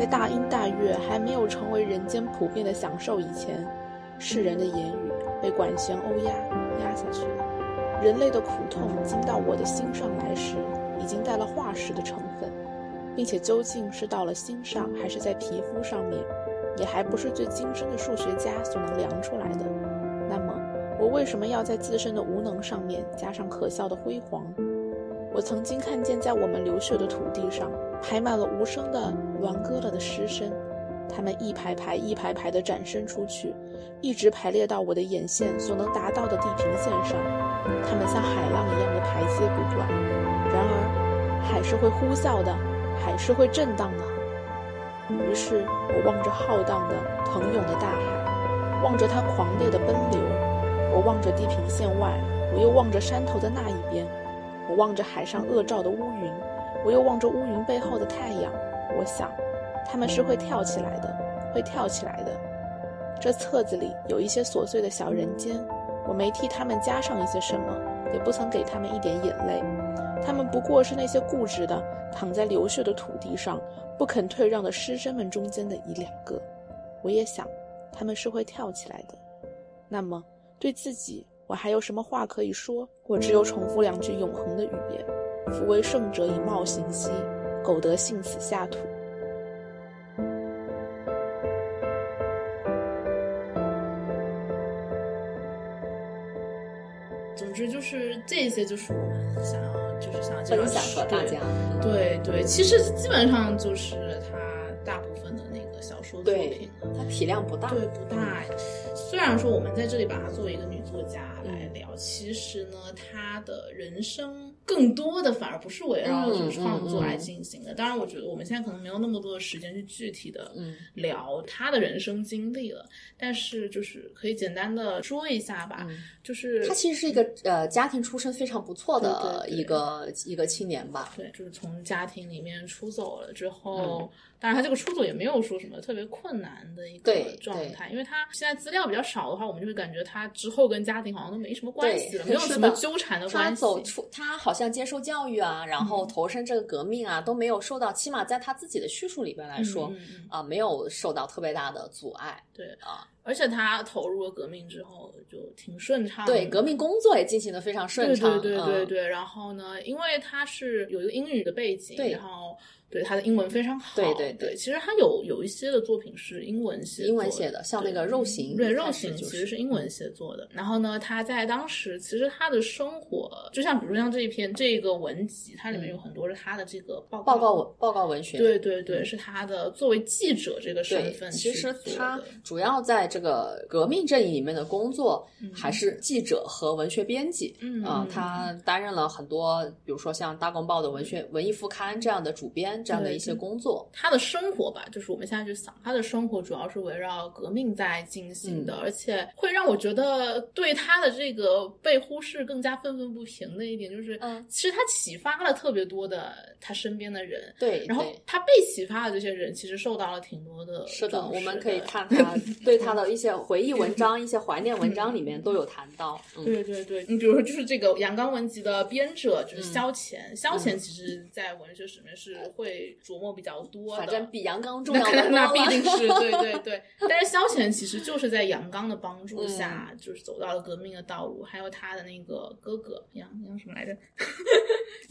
在大音大乐还没有成为人间普遍的享受以前，世人的言语被管弦欧压压下去了。人类的苦痛经到我的心上来时，已经带了化石的成分，并且究竟是到了心上还是在皮肤上面，也还不是最精深的数学家所能量出来的。那么，我为什么要在自身的无能上面加上可笑的辉煌？我曾经看见，在我们流血的土地上，排满了无声的鸾歌了的诗声，它们一排排、一排排地展伸出去，一直排列到我的眼线所能达到的地平线上。它们像海浪一样的排接不断。然而，海是会呼啸的，海是会震荡的。于是我望着浩荡的、腾涌的大海，望着它狂烈的奔流。我望着地平线外，我又望着山头的那一边。我望着海上恶照的乌云，我又望着乌云背后的太阳。我想，他们是会跳起来的，会跳起来的。这册子里有一些琐碎的小人间，我没替他们加上一些什么，也不曾给他们一点眼泪。他们不过是那些固执的躺在流血的土地上不肯退让的师生们中间的一两个。我也想，他们是会跳起来的。那么，对自己。我还有什么话可以说？我只有重复两句永恒的语言：“夫为圣者以貌行兮，苟得幸此下土。”总之就是这些，就是我们想要，就是想要分享和大家。对对，其实基本上就是他大部分的那个小说作品，它体量不大，对不大。虽然说我们在这里把它作为一个女作家来聊，其实呢，她的人生更多的反而不是围绕着创作来进行的。当然，我觉得我们现在可能没有那么多的时间去具体的聊他的人生经历了。但是，就是可以简单的说一下吧，就是他其实是一个呃家庭出身非常不错的一个一个青年吧。对，就是从家庭里面出走了之后。但是他这个出走也没有说什么特别困难的一个状态，因为他现在资料比较少的话，我们就会感觉他之后跟家庭好像都没什么关系了，没有什么纠缠的关系。他走出，他好像接受教育啊，然后投身这个革命啊，都没有受到，起码在他自己的叙述里边来说啊，没有受到特别大的阻碍。对啊，而且他投入了革命之后就挺顺畅，对革命工作也进行的非常顺畅。对对对对，然后呢，因为他是有一个英语的背景，然后。对他的英文非常好，对对对，其实他有有一些的作品是英文写，英文写的，像那个肉刑，对肉刑其实是英文写作的。然后呢，他在当时其实他的生活，就像比如像这一篇这个文集，它里面有很多是他的这个报报告文报告文学，对对对，是他的作为记者这个身份。其实他主要在这个革命阵营里面的工作还是记者和文学编辑，嗯啊，他担任了很多，比如说像《大公报》的文学文艺副刊这样的主编。这样的一些工作，他的生活吧，就是我们现在去想，他的生活主要是围绕革命在进行的，而且会让我觉得对他的这个被忽视更加愤愤不平的一点，就是，嗯，其实他启发了特别多的他身边的人，对，然后他被启发的这些人，其实受到了挺多的，是的，我们可以看他 *laughs* 对他的一些回忆文章、*laughs* 一些怀念文章里面都有谈到，对对对，你比如说就是这个阳刚文集的编者就是萧乾，萧乾其实在文学史里面是会。琢磨比较多，反正比杨刚重要那那 *laughs* 必定是对对对。但是萧乾其实就是在杨刚的帮助下，就是走到了革命的道路。还有他的那个哥哥杨杨什么来着？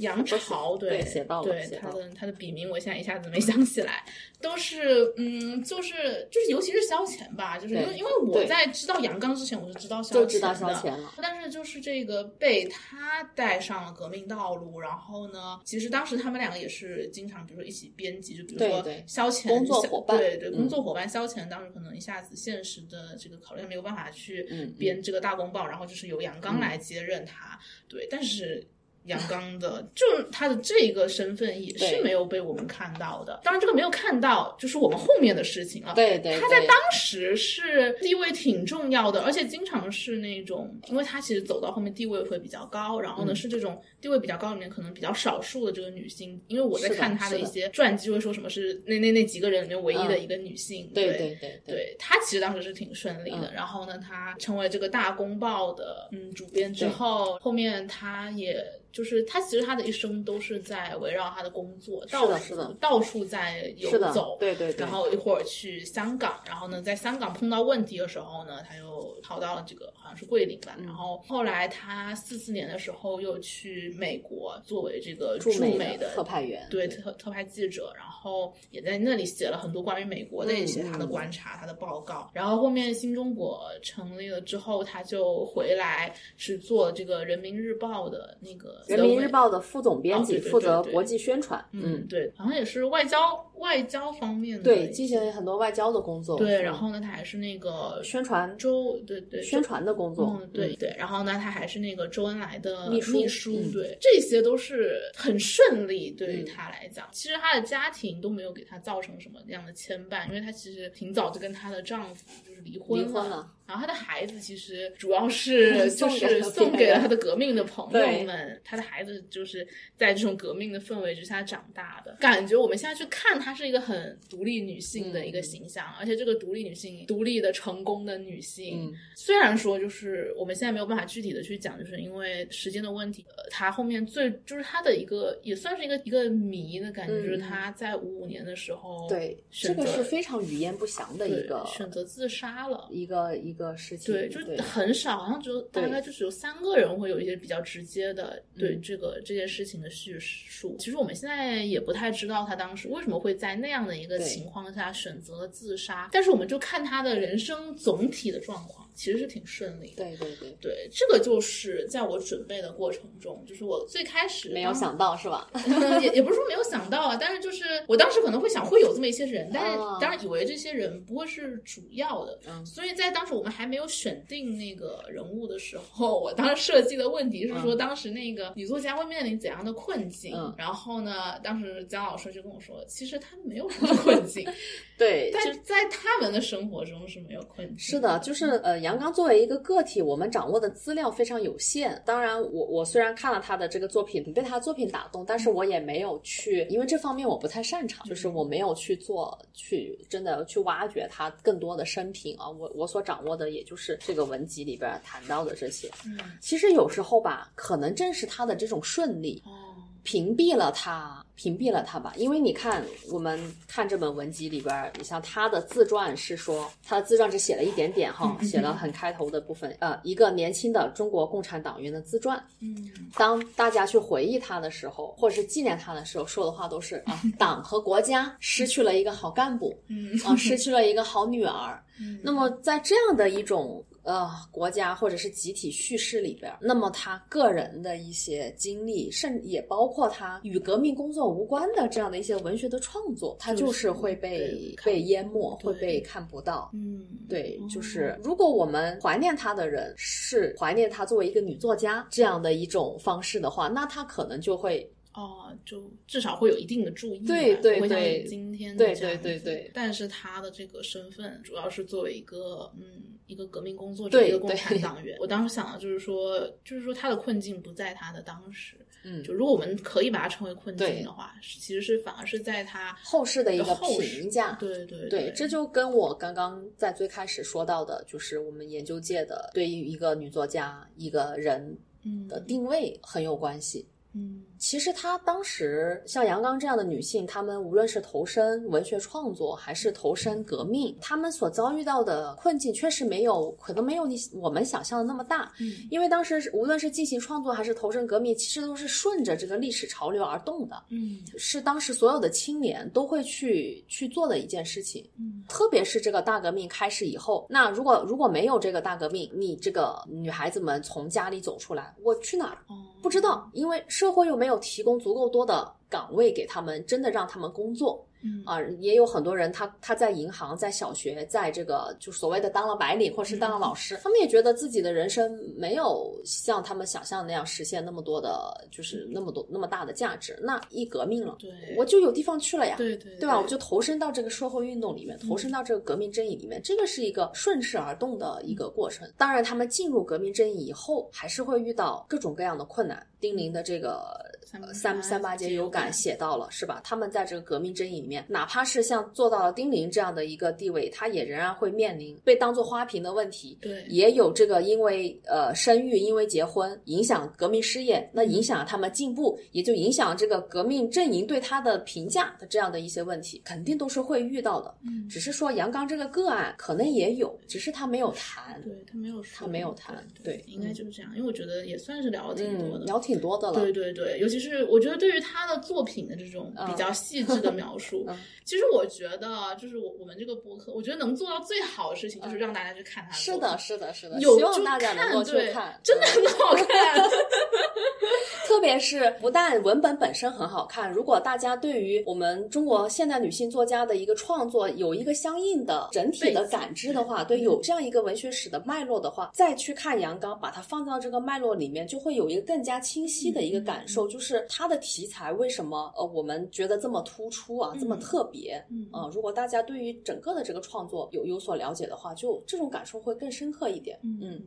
杨朝对，写到对他的他的笔名，我现在一下子没想起来。都是嗯，就是就是，尤其是萧乾吧，就是因为因为我在知道杨刚之前，我就知道萧乾了。但是就是这个被他带上了革命道路，然后呢，其实当时他们两个也是经常，比如说一起编辑，就比如说萧乾工作伙伴，对对，工作伙伴萧乾当时可能一下子现实的这个考虑没有办法去编这个大公报，然后就是由杨刚来接任他。对，但是。杨刚的，*laughs* 就是他的这个身份也是没有被我们看到的。当然，这个没有看到就是我们后面的事情了。对对，对。他在当时是地位挺重要的，而且经常是那种，因为他其实走到后面地位会比较高，然后呢、嗯。是这种地位比较高里面可能比较少数的这个女性，因为我在看他的一些传记会说什么是那那那几个人里面唯一的一个女性，对对对对对。他其实当时是挺顺利的，嗯。然后呢，他成为这个大公报的嗯主编之后，后面他也就是他其实他的一生都是在围绕他的工作，到处到处在游走，对对对。然后一会儿去香港，然后呢，在香港碰到问题的时候呢，他又逃到了这个好像是桂林吧，嗯。然后后来他四四年的时候又去美国作为这个驻美的特派员，对特特派记者，然后也在那里写了很多关于美国的一些嗯他的观察、他的报告。然后后面新中国成立了之后，他就回来是做这个人民日报的那个人民日报的副总编辑，负责国际宣传。嗯，对，好像也是外交外交方面的对，进行很多外交的工作。对，嗯然后呢，他还是那个宣传周，对对宣传的工作嗯，对对，然后呢，他还是那个周恩来的秘书秘书，嗯对，这些都是很顺利，对于嗯他来讲。其实他的家庭都没有给他造成什么样的牵绊，因为他其实挺早就跟她的丈夫就是离婚离婚了。然后他的孩子其实主要是 *laughs* 就是送给了他的革命的朋友们，他的孩子就是在这种革命的氛围之下长大的。感觉我们现在去看她是一个很独立女性的一个嗯形象，而且这个独立女性、独立的成功的女性，嗯虽然说就是我们现在没有办法具体的去讲，就是因为时间的问题，呃，她后面最就是她的一个也算是一个一个谜的感觉，嗯就是她在五五年的时候，对，这个是非常语焉不详的一个选择自杀了。一个一个事情。对，就很少，好像只有大概就是有三个人会有一些比较直接的对嗯这个、这件事情的叙述。其实我们现在也不太知道他当时为什么会在那样的一个情况下选择了自杀，但是我们就看他的人生总体的状况，其实是挺顺利的。对对对，对，这个就是在我准备的过程中，就是我最开始没有想到是吧？*laughs* 也也不是说没有想到啊，但是就是我当时可能会想会有这么一些人，但是啊当然以为这些人不会是主要的，嗯所以在当时我们还没有选定那个人物的时候，我当时设计的问题是说，嗯当时那个女作家会面临怎样的困境？嗯然后呢，当时姜老师就跟我说，其实她没有什么困境，*laughs* 对，但在他们的生活中是没有困境。是的，就是呃，杨刚作为一个个体，我们掌握的资料非常有限。当然我，我虽然看了他的这个作品，被他的作品打动，但是我也没有去，因为这方面我不太擅长，就是我没有去做，去真的去挖掘他更多的生平啊。我我所掌握的也就是这个文集里边谈到的这些。嗯，其实有时候吧，可能正是他的这种顺利，哦，屏蔽了他，屏蔽了他吧。因为你看，我们看这本文集里边儿，你像他的自传是说，他的自传只写了一点点哈，*laughs* 写了很开头的部分，呃，一个年轻的中国共产党员的自传。嗯，当大家去回忆他的时候，或者是纪念他的时候，说的话都是啊，*laughs* 党和国家失去了一个好干部，嗯啊，失去了一个好女儿。嗯那么在这样的一种呃国家或者是集体叙事里边，那么他个人的一些经历，甚也包括他与革命工作无关的这样的一些文学的创作，他就就是是会被被淹没，会被看不到。嗯，对，就哦是如果我们怀念他的人是怀念他作为一个女作家这样的一种方式的话，那他可能就会哦，就至少会有一定的注意，对对对今天对对对对但是他的这个身份主要是作为一个嗯一个革命工作者，一个共产党员。*laughs* 我当时想的就是说，就是说他的困境不在他的当时，嗯就如果我们可以把它称为困境的话，其实是反而是在他后世的一个后评价。对对对，这就跟我刚刚在最开始说到的，就是我们研究界的对于一个女作家、一个人嗯的定位很有关系。嗯其实她当时像杨刚这样的女性，她们无论是投身文学创作，还是投身革命，她们所遭遇到的困境确实没有，可能没有你我们想象的那么大。嗯因为当时无论是进行创作还是投身革命，其实都是顺着这个历史潮流而动的，嗯是当时所有的青年都会去去做的一件事情。嗯特别是这个大革命开始以后，那如果如果没有这个大革命，你这个女孩子们从家里走出来，我去哪儿？哦不知道，因为社会又没有要提供足够多的岗位给他们，真的让他们工作。嗯啊，也有很多人他他在银行、在小学、在这个就所谓的当了白领或是当了老师，他们也觉得自己的人生没有像他们想象那样实现那么多的，就是那么多那么大的价值。那一革命了，对，我就有地方去了呀，对对对吧？我就投身到这个社会运动里面，投身到这个革命阵营里面，这个是一个顺势而动的一个过程。当然，他们进入革命阵营以后，还是会遇到各种各样的困难。丁玲的这个呃三三八节有感写到了，是吧？他们在这个革命阵营里面，哪怕是像做到了丁玲这样的一个地位，他也仍然会面临被当做花瓶的问题。对，也有这个因为呃生育，因为结婚影响革命事业，那影响他们进步，也就影响这个革命阵营对他的评价的这样的一些问题，肯定都是会遇到的。嗯，只是说杨刚这个个案可能也有，只是他没有谈。对他没有说，他没有谈对，对应该就是这样，因为我觉得也算是聊了挺多的，嗯，聊挺多的了。对对对，尤其是我觉得对于他的作品的这种比较细致的描述，嗯其实我觉得就是我我们这个播客，我觉得能做到最好的事情就是让大家去看他的作品。是的，是的，是的，有希望就大家能够去对看，真的很好看。*laughs* 特别是不但文本本身很好看，如果大家对于我们中国现代女性作家的一个创作有一个相应的整体的感知的话，对，有这样一个文学史的脉络的话，再去看杨刚，把它放到这个脉络里面，就会有一个更加清晰的一个感受，就是它的题材为什么呃我们觉得这么突出啊，这么特别，嗯啊、如果大家对于整个的这个创作有有所了解的话，就这种感受会更深刻一点，嗯，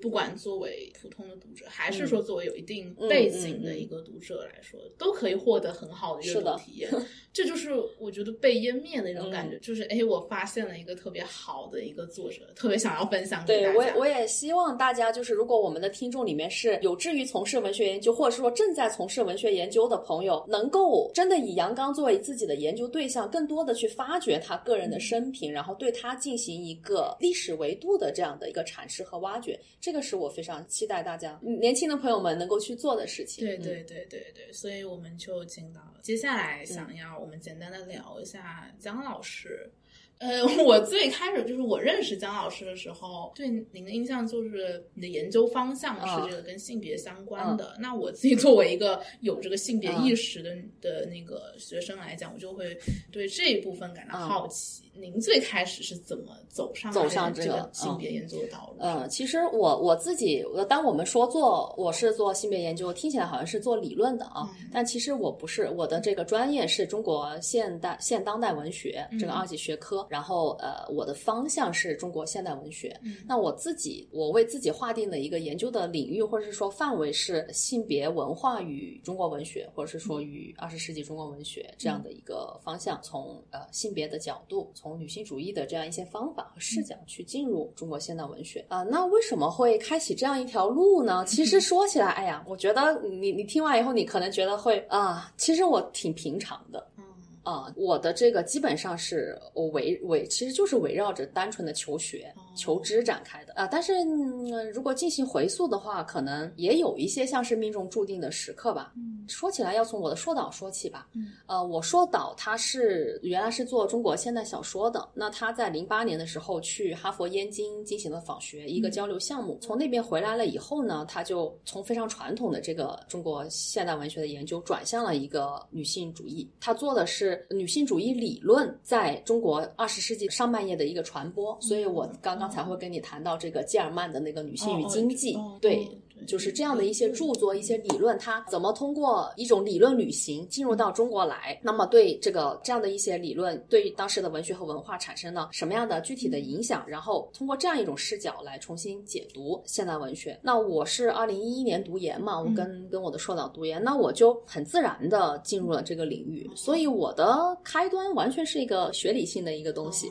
不管作为普通的读者，还是说作为有一定嗯背景的一个读者来说，都可以获得很好的阅读体验。这就是我觉得被湮灭的一种感嗯觉，就是哎，我发现了一个特别好的一个作者，特别想要分享给大家。对我也我也希望大家就是，如果我们的听众里面是有志于从事文学研究，或者说正在从事文学研究的朋友，能够真的以杨刚作为自己的研究对象，更多的去发掘他个人的生平，然后对他进行一个历史维度的这样的一个阐释和挖掘，这个是我非常期待大家嗯年轻的朋友们能够去做的事情。嗯对对对对对，所以我们就进到了接下来，想要我们简单的聊一下姜老师。呃，我最开始就是我认识姜老师的时候，对您的印象就是你的研究方向啊是这个跟性别相关的。那我自己作为一个有这个性别意识的、的那个学生来讲，我就会对这一部分感到好奇。您最开始是怎么走上走上这这个性别研究的道路？呃，其实我我自己，呃当我们说做我是做性别研究，听起来好像是做理论的啊，嗯但其实我不是，我的这个专业是中国现代现当代文学这个嗯二级学科，然后呃，我的方向是中国现代文学。嗯那我自己我为自己划定的一个研究的领域或者是说范围是性别文化与中国文学，或者是说与二十世纪中国文学这样的一个方向，从呃性别的角度，从女性主义的这样一些方法和视角去进入中国现代文学啊、那为什么会开启这样一条路呢？其实 *laughs* 说起来，哎呀，我觉得你你听完以后，你可能觉得会啊，其实我挺平常的。嗯啊、我的这个基本上是我围围，其实就是围绕着单纯的求学、求知展开的啊、但是、嗯如果进行回溯的话，可能也有一些像是命中注定的时刻吧。嗯说起来，要从我的硕导说起吧。嗯呃，我硕导他是原来是做中国现代小说的，那他在零八年的时候去哈佛燕京进行了访学，一个交流项目。从那边回来了以后呢，他就从非常传统的这个中国现代文学的研究转向了一个女性主义。他做的是女性主义理论在中国二十世纪上半叶的一个传播，所以我刚刚才会跟你谈到这个基尔曼的那个《女性与经济》哦哦对。对就是这样的一些著作、一些理论，它怎么通过一种理论旅行进入到中国来？那么对这个这样的一些理论，对当时的文学和文化产生了什么样的具体的影响？然后通过这样一种视角来重新解读现代文学。那我是二零一一年读研嘛，我跟跟我的硕导读研，那我就很自然的进入了这个领域，所以我的开端完全是一个学理性的一个东西。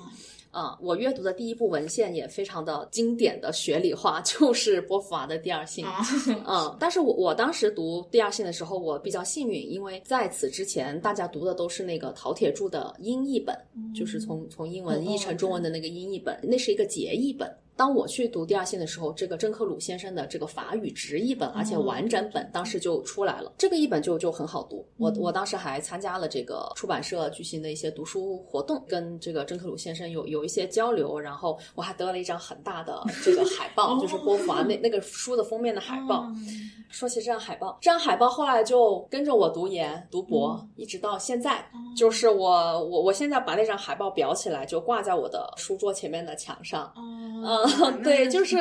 啊、我阅读的第一部文献也非常的经典的学理化，*laughs* 就是波伏娃的《第二性》。啊，嗯，但是我我当时读第二性的时候，我比较幸运，因为在此之前大家读的都是那个陶铁柱的英译本，就是从从英文哦译成中文的那个英译本，那是一个结译本。当我去读第二线的时候，这个真克鲁先生的这个法语直译本，而且完整本当时就出来了，这个译本就就很好读。我我当时还参加了这个出版社举行的一些读书活动，跟这个真克鲁先生有有一些交流，然后我还得了一张很大的这个海报，就是波伏娃那那个书的封面的海报。说起这张海报，这张海报后来就跟着我读研读博，一直到现在，就是我我我现在把那张海报裱起来，就挂在我的书桌前面的墙上。嗯，*laughs* 对，*laughs* 就是。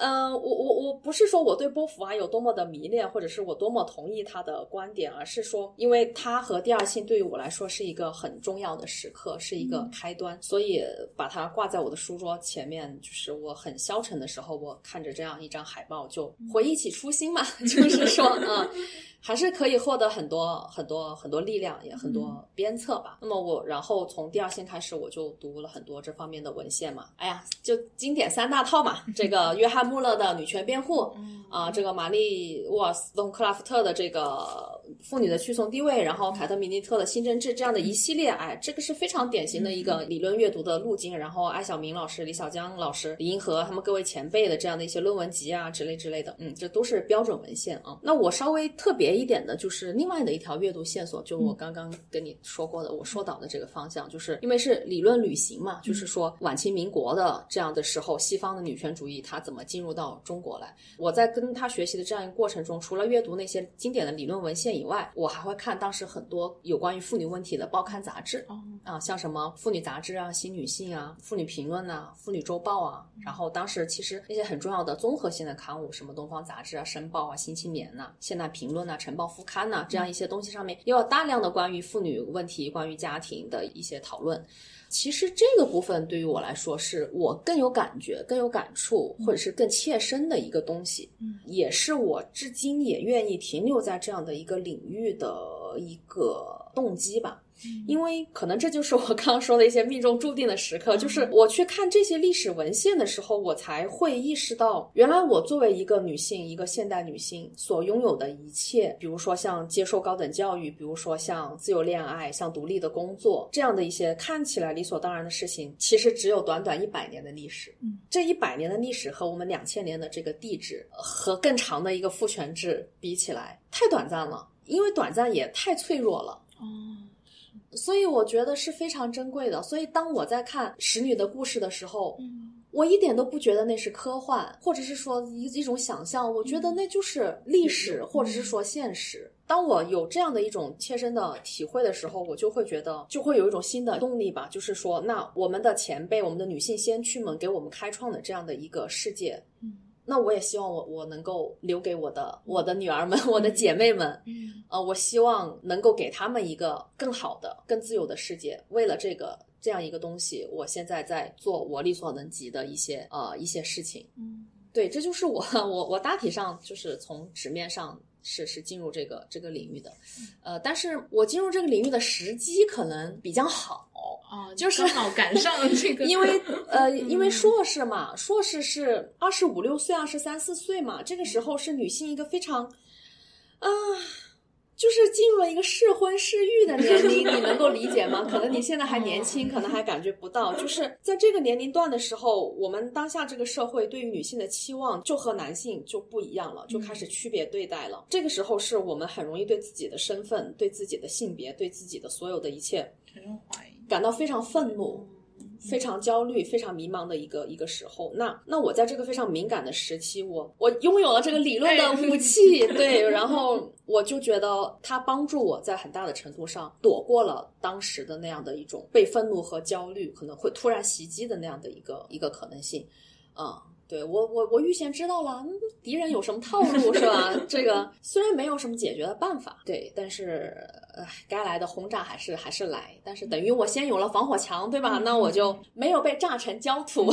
嗯，我我我不是说我对波伏娃有多么的迷恋，或者是我多么同意他的观点，而是说，因为他和第二性对于我来说是一个很重要的时刻，是一个开端，所以把它挂在我的书桌前面。就是我很消沉的时候，我看着这样一张海报，就回忆起初心嘛，*laughs* 就是说，嗯。还是可以获得很多很多很多力量，也很多鞭策吧。那么我然后从第二线开始，我就读了很多这方面的文献嘛。哎呀，就经典三大套嘛，这个约翰穆勒的女权辩护，啊，这个玛丽沃尔斯东克拉夫特的这个妇女的屈从地位，然后凯特米尼特的新政治这样的一系列，哎，这个是非常典型的一个理论阅读的路径。然后艾小明老师、李小江老师、李银河他们各位前辈的这样的一些论文集啊之类之类的，嗯，这都是标准文献啊。那我稍微特别。别一点的就是另外的一条阅读线索，就我刚刚跟你说过的，我说到的这个方向，就是因为是理论旅行嘛，就是说晚清民国的这样的时候，西方的女权主义它怎么进入到中国来？我在跟他学习的这样一个过程中，除了阅读那些经典的理论文献以外，我还会看当时很多有关于妇女问题的报刊杂志啊，像什么妇女杂志啊、新女性啊、妇女评论啊、妇女周报啊，然后当时其实那些很重要的综合性的刊物，什么东方杂志啊、申报啊、新青年呐、现代评论呐。晨报副刊呐，这样一些东西上面也有大量的关于妇女问题、关于家庭的一些讨论。其实这个部分对于我来说，是我更有感觉、更有感触，或者是更切身的一个东西。嗯，也是我至今也愿意停留在这样的一个领域的一个动机吧。因为可能这就是我刚刚说的一些命中注定的时刻，就是我去看这些历史文献的时候，我才会意识到，原来我作为一个女性，一个现代女性所拥有的一切，比如说像接受高等教育，比如说像自由恋爱，像独立的工作，这样的一些看起来理所当然的事情，其实只有短短一百年的历史。嗯，这一百年的历史和我们两千年的这个地质和更长的一个父权制比起来，太短暂了，因为短暂也太脆弱了。哦。所以我觉得是非常珍贵的。所以当我在看使女的故事的时候，嗯，我一点都不觉得那是科幻，或者是说一一种想象。我觉得那就是历史，或者是说现实。当我有这样的一种切身的体会的时候，我就会觉得，就会有一种新的动力吧。就是说，那我们的前辈，我们的女性先驱们给我们开创的这样的一个世界，嗯。那我也希望我我能够留给我的我的女儿们我的姐妹们，呃，我希望能够给他们一个更好的、更自由的世界。为了这个这样一个东西，我现在在做我力所能及的一些呃一些事情。嗯，对，这就是我我我大体上就是从纸面上。是是进入这个这个领域的，呃，但是我进入这个领域的时机可能比较好啊，就是刚好赶上了这个，*laughs* 因为 *laughs* 呃，因为硕士嘛，硕士是二十五六岁，二十三四岁嘛，这个时候是女性一个非常啊。就是进入了一个适婚适育的年龄，你能够理解吗？可能你现在还年轻，可能还感觉不到。就是在这个年龄段的时候，我们当下这个社会对于女性的期望就和男性就不一样了，就开始区别对待了。这个时候是我们很容易对自己的身份、对自己的性别、对自己的所有的一切感到非常愤怒。非常焦虑、非常迷茫的一个一个时候，那那我在这个非常敏感的时期，我我拥有了这个理论的武器，*laughs* 对，然后我就觉得它帮助我在很大的程度上躲过了当时的那样的一种被愤怒和焦虑可能会突然袭击的那样的一个一个可能性，嗯。对我，我我预先知道了嗯敌人有什么套路，是吧？*laughs* 这个虽然没有什么解决的办法，对，但是该来的轰炸还是还是来。但是等于我先有了防火墙，对吧？那我就没有被炸成焦土，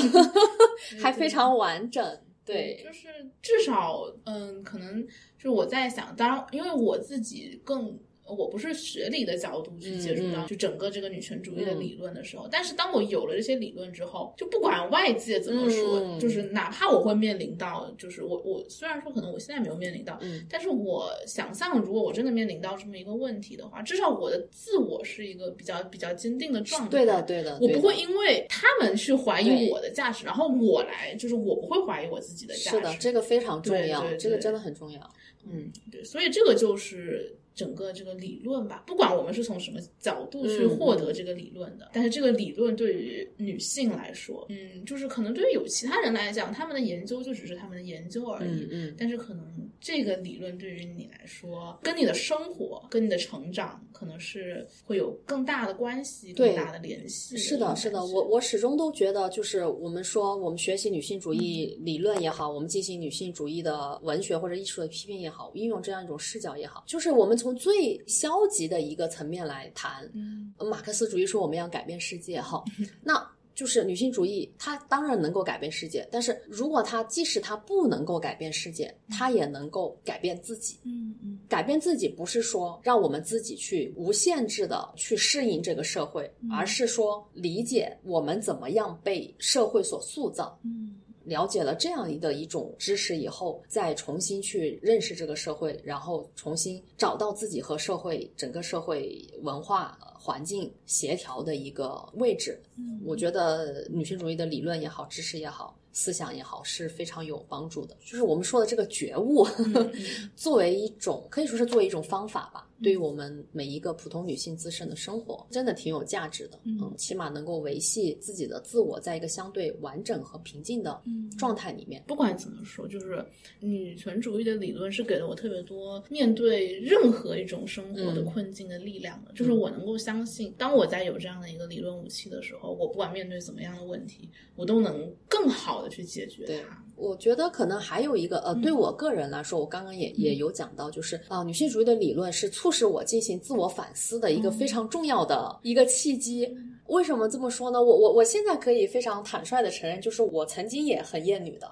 还非常完整。对，就是至少，嗯，可能就是我在想，当然，因为我自己更。我不是学理的角度去接触到就整个这个女权主义的理论的时候，但是当我有了这些理论之后，就不管外界怎么说，嗯就是哪怕我会面临到，就是我我虽然说可能我现在没有面临到，嗯但是我想象如果我真的面临到这么一个问题的话，至少我的自我是一个比较比较坚定的状态。对的，对的，我不会因为他们去怀疑我的价值，然后我来，就是我不会怀疑我自己的价值。是的，这个非常重要，对这个真的很重要。嗯，对，所以这个就是整个这个理论吧，不管我们是从什么角度去嗯获得这个理论的，但是这个理论对于女性来说，嗯，就是可能对于有其他人来讲，他们的研究就只是他们的研究而已，嗯嗯但是可能这个理论对于你来说，跟你的生活、跟你的成长，可能是会有更大的关系、更大的联系。是的，是的，我我始终都觉得，就是我们说我们学习女性主义理论也好，我们进行女性主义的文学或者艺术的批评也好，运用这样一种视角也好，就是我们从最消极的一个层面来谈，嗯马克思主义说我们要改变世界，哈，*laughs* 那。就是女性主义，它当然能够改变世界，但是如果它即使它不能够改变世界，它也能够改变自己。嗯嗯改变自己不是说让我们自己去无限制的去适应这个社会，而是说理解我们怎么样被社会所塑造。嗯了解了这样的一种知识以后，再重新去认识这个社会，然后重新找到自己和社会整个社会文化环境协调的一个位置。嗯我觉得女性主义的理论也好，知识也好，思想也好，是非常有帮助的。就是我们说的这个觉悟，嗯 *laughs* 作为一种可以说是作为一种方法吧，对于我们每一个普通女性自身的生活，真的挺有价值的。嗯起码能够维系自己的自我在一个相对完整和平静的嗯状态里面。不管怎么说，就是女权主义的理论是给了我特别多面对任何一种生活的嗯困境的力量的。就是我能够相信，当我在有这样的一个理论武器的时候，我不管面对怎么样的问题，我都能更好的去解决对它。我觉得可能还有一个呃，对我个人来说，我刚刚也也有讲到，就是啊、女性主义的理论是促使我进行自我反思的一个非常重要的一个契机。为什么这么说呢？我我我现在可以非常坦率的承认，就是我曾经也很厌女的。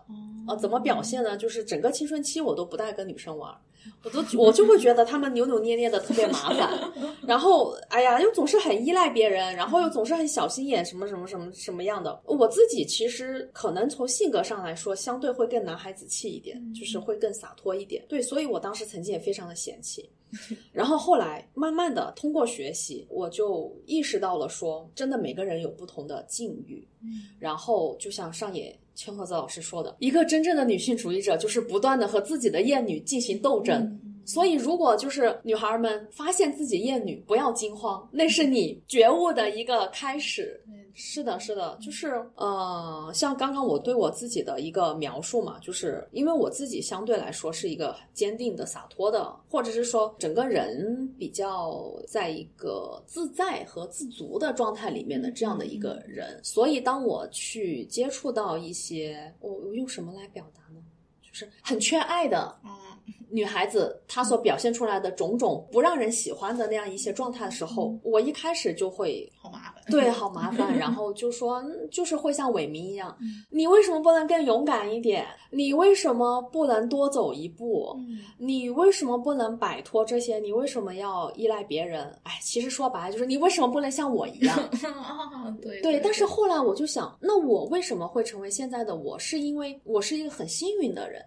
啊，怎么表现呢？就是整个青春期我都不带跟女生玩儿，我都我就会觉得他们扭扭捏捏的特别麻烦，*laughs* 然后哎呀又总是很依赖别人，然后又总是很小心眼，什么什么什么什么样的。我自己其实可能从性格上来说，相对会更男孩子气一点，就是会更洒脱一点。对，所以我当时曾经也非常的嫌弃。*laughs* 然后后来慢慢的通过学习，我就意识到了说，真的每个人有不同的境遇，然后就像上野千鹤子老师说的，一个真正的女性主义者就是不断的和自己的厌女进行斗争。所以，如果就是女孩们发现自己厌女，不要惊慌，那是你觉悟的一个开始。是的，是的，就是呃，像刚刚我对我自己的一个描述嘛，就是因为我自己相对来说是一个坚定的、洒脱的，或者是说整个人比较在一个自在和自足的状态里面的这样的一个人，所以当我去接触到一些，我我用什么来表达呢？就是很缺爱的嗯女孩子，她所表现出来的种种不让人喜欢的那样一些状态的时候，我一开始就会好麻烦。*laughs* 对，好麻烦。然后就说，嗯就是会像伟民一样，你为什么不能更勇敢一点？你为什么不能多走一步？嗯你为什么不能摆脱这些？你为什么要依赖别人？哎，其实说白了就是你为什么不能像我一样？*laughs* 啊，对对，但是后来我就想，那我为什么会成为现在的我？是因为我是一个很幸运的人。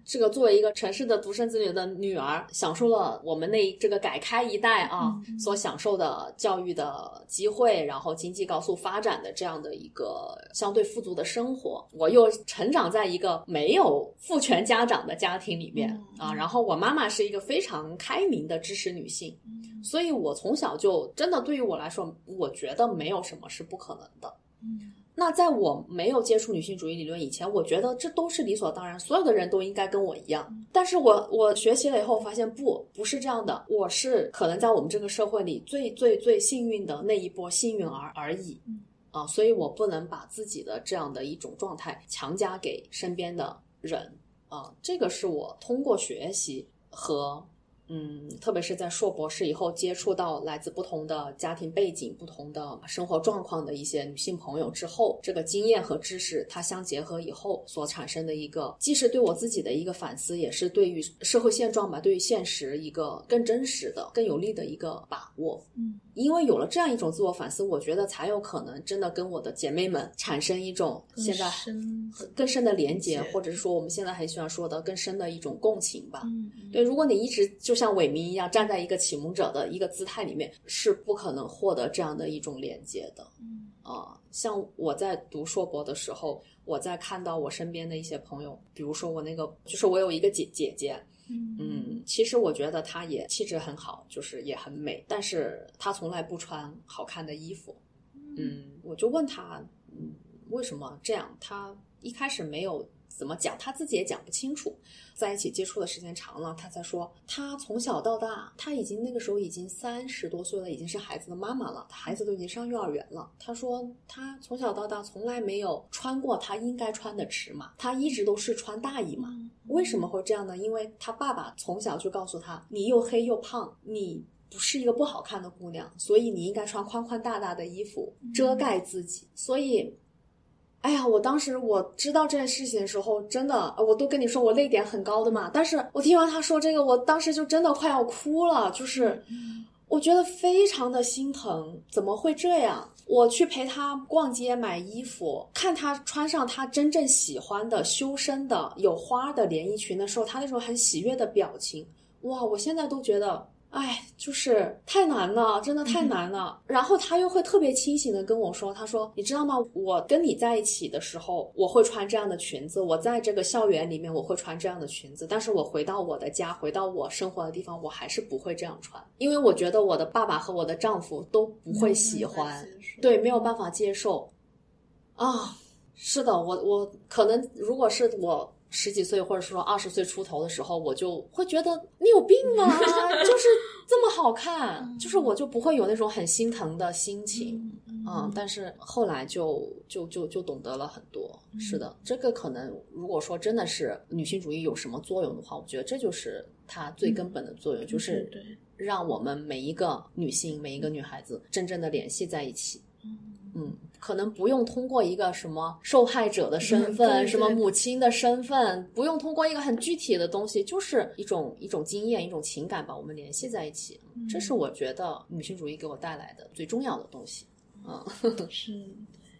嗯这个作为一个城市的独生子女的女儿，享受了我们那这个改开一代啊、嗯所享受的教育的机会，然后经济高速发展的这样的一个相对富足的生活。我又成长在一个没有父权家长的家庭里面、嗯啊，然后我妈妈是一个非常开明的知识女性，所以我从小就真的对于我来说，我觉得没有什么是不可能的。嗯那在我没有接触女性主义理论以前，我觉得这都是理所当然，所有的人都应该跟我一样。但是我我学习了以后发现不不是这样的，我是可能在我们这个社会里最最最幸运的那一波幸运儿而已。啊，所以我不能把自己的这样的一种状态强加给身边的人啊，这个是我通过学习和嗯，特别是在硕博士以后，接触到来自不同的家庭背景、不同的生活状况的一些女性朋友之后，这个经验和知识它相结合以后所产生的一个，既是对我自己的一个反思，也是对于社会现状吧，对于现实一个更真实的、更有利的一个把握。嗯，因为有了这样一种自我反思，我觉得才有可能真的跟我的姐妹们产生一种现在更深的连接，或者是说我们现在很喜欢说的更深的一种共情吧。嗯对，如果你一直就像伟民一样站在一个启蒙者的一个姿态里面，是不可能获得这样的一种连接的。嗯啊、像我在读硕博的时候，我在看到我身边的一些朋友，比如说我那个，就是我有一个姐姐姐，嗯嗯，其实我觉得她也气质很好，就是也很美，但是她从来不穿好看的衣服。嗯，我就问她，嗯，为什么这样？她一开始没有怎么讲，她自己也讲不清楚。在一起接触的时间长了，她才说，她从小到大，她已经那个时候已经三十多岁了，已经是孩子的妈妈了，孩子都已经上幼儿园了。她说，她从小到大从来没有穿过她应该穿的尺码，她一直都是穿大衣嘛。为什么会这样呢？因为他爸爸从小就告诉他，你又黑又胖，你不是一个不好看的姑娘，所以你应该穿宽宽大大的衣服遮盖自己。所以，哎呀，我当时我知道这件事情的时候，真的，呃我都跟你说我泪点很高的嘛。但是我听完他说这个，我当时就真的快要哭了，就是我觉得非常的心疼，怎么会这样？我去陪他逛街买衣服，看他穿上他真正喜欢的修身的有花的连衣裙的时候，他那种很喜悦的表情，哇！我现在都觉得，哎，就是太难了，真的太难了。然后他又会特别清醒的跟我说，他说：“你知道吗？我跟你在一起的时候，我会穿这样的裙子；我在这个校园里面，我会穿这样的裙子。但是我回到我的家，回到我生活的地方，我还是不会这样穿，因为我觉得我的爸爸和我的丈夫都不会喜欢。”对，没有办法接受。啊，是的，我我可能如果是我十几岁或者说二十岁出头的时候，我就会觉得你有病吗？就是这么好看，就是我就不会有那种很心疼的心情。嗯，但是后来就就就就懂得了很多。是的，这个可能如果说真的是女性主义有什么作用的话，我觉得这就是它最根本的作用，就是让我们每一个女性、每一个女孩子真正的联系在一起。嗯，可能不用通过一个什么受害者的身嗯份，对什么母亲的身份，不用通过一个很具体的东西，就是一种一种经验、一种情感把我们联系在一起。这是我觉得女性主义给我带来的最重要的东西。嗯，*laughs* 是。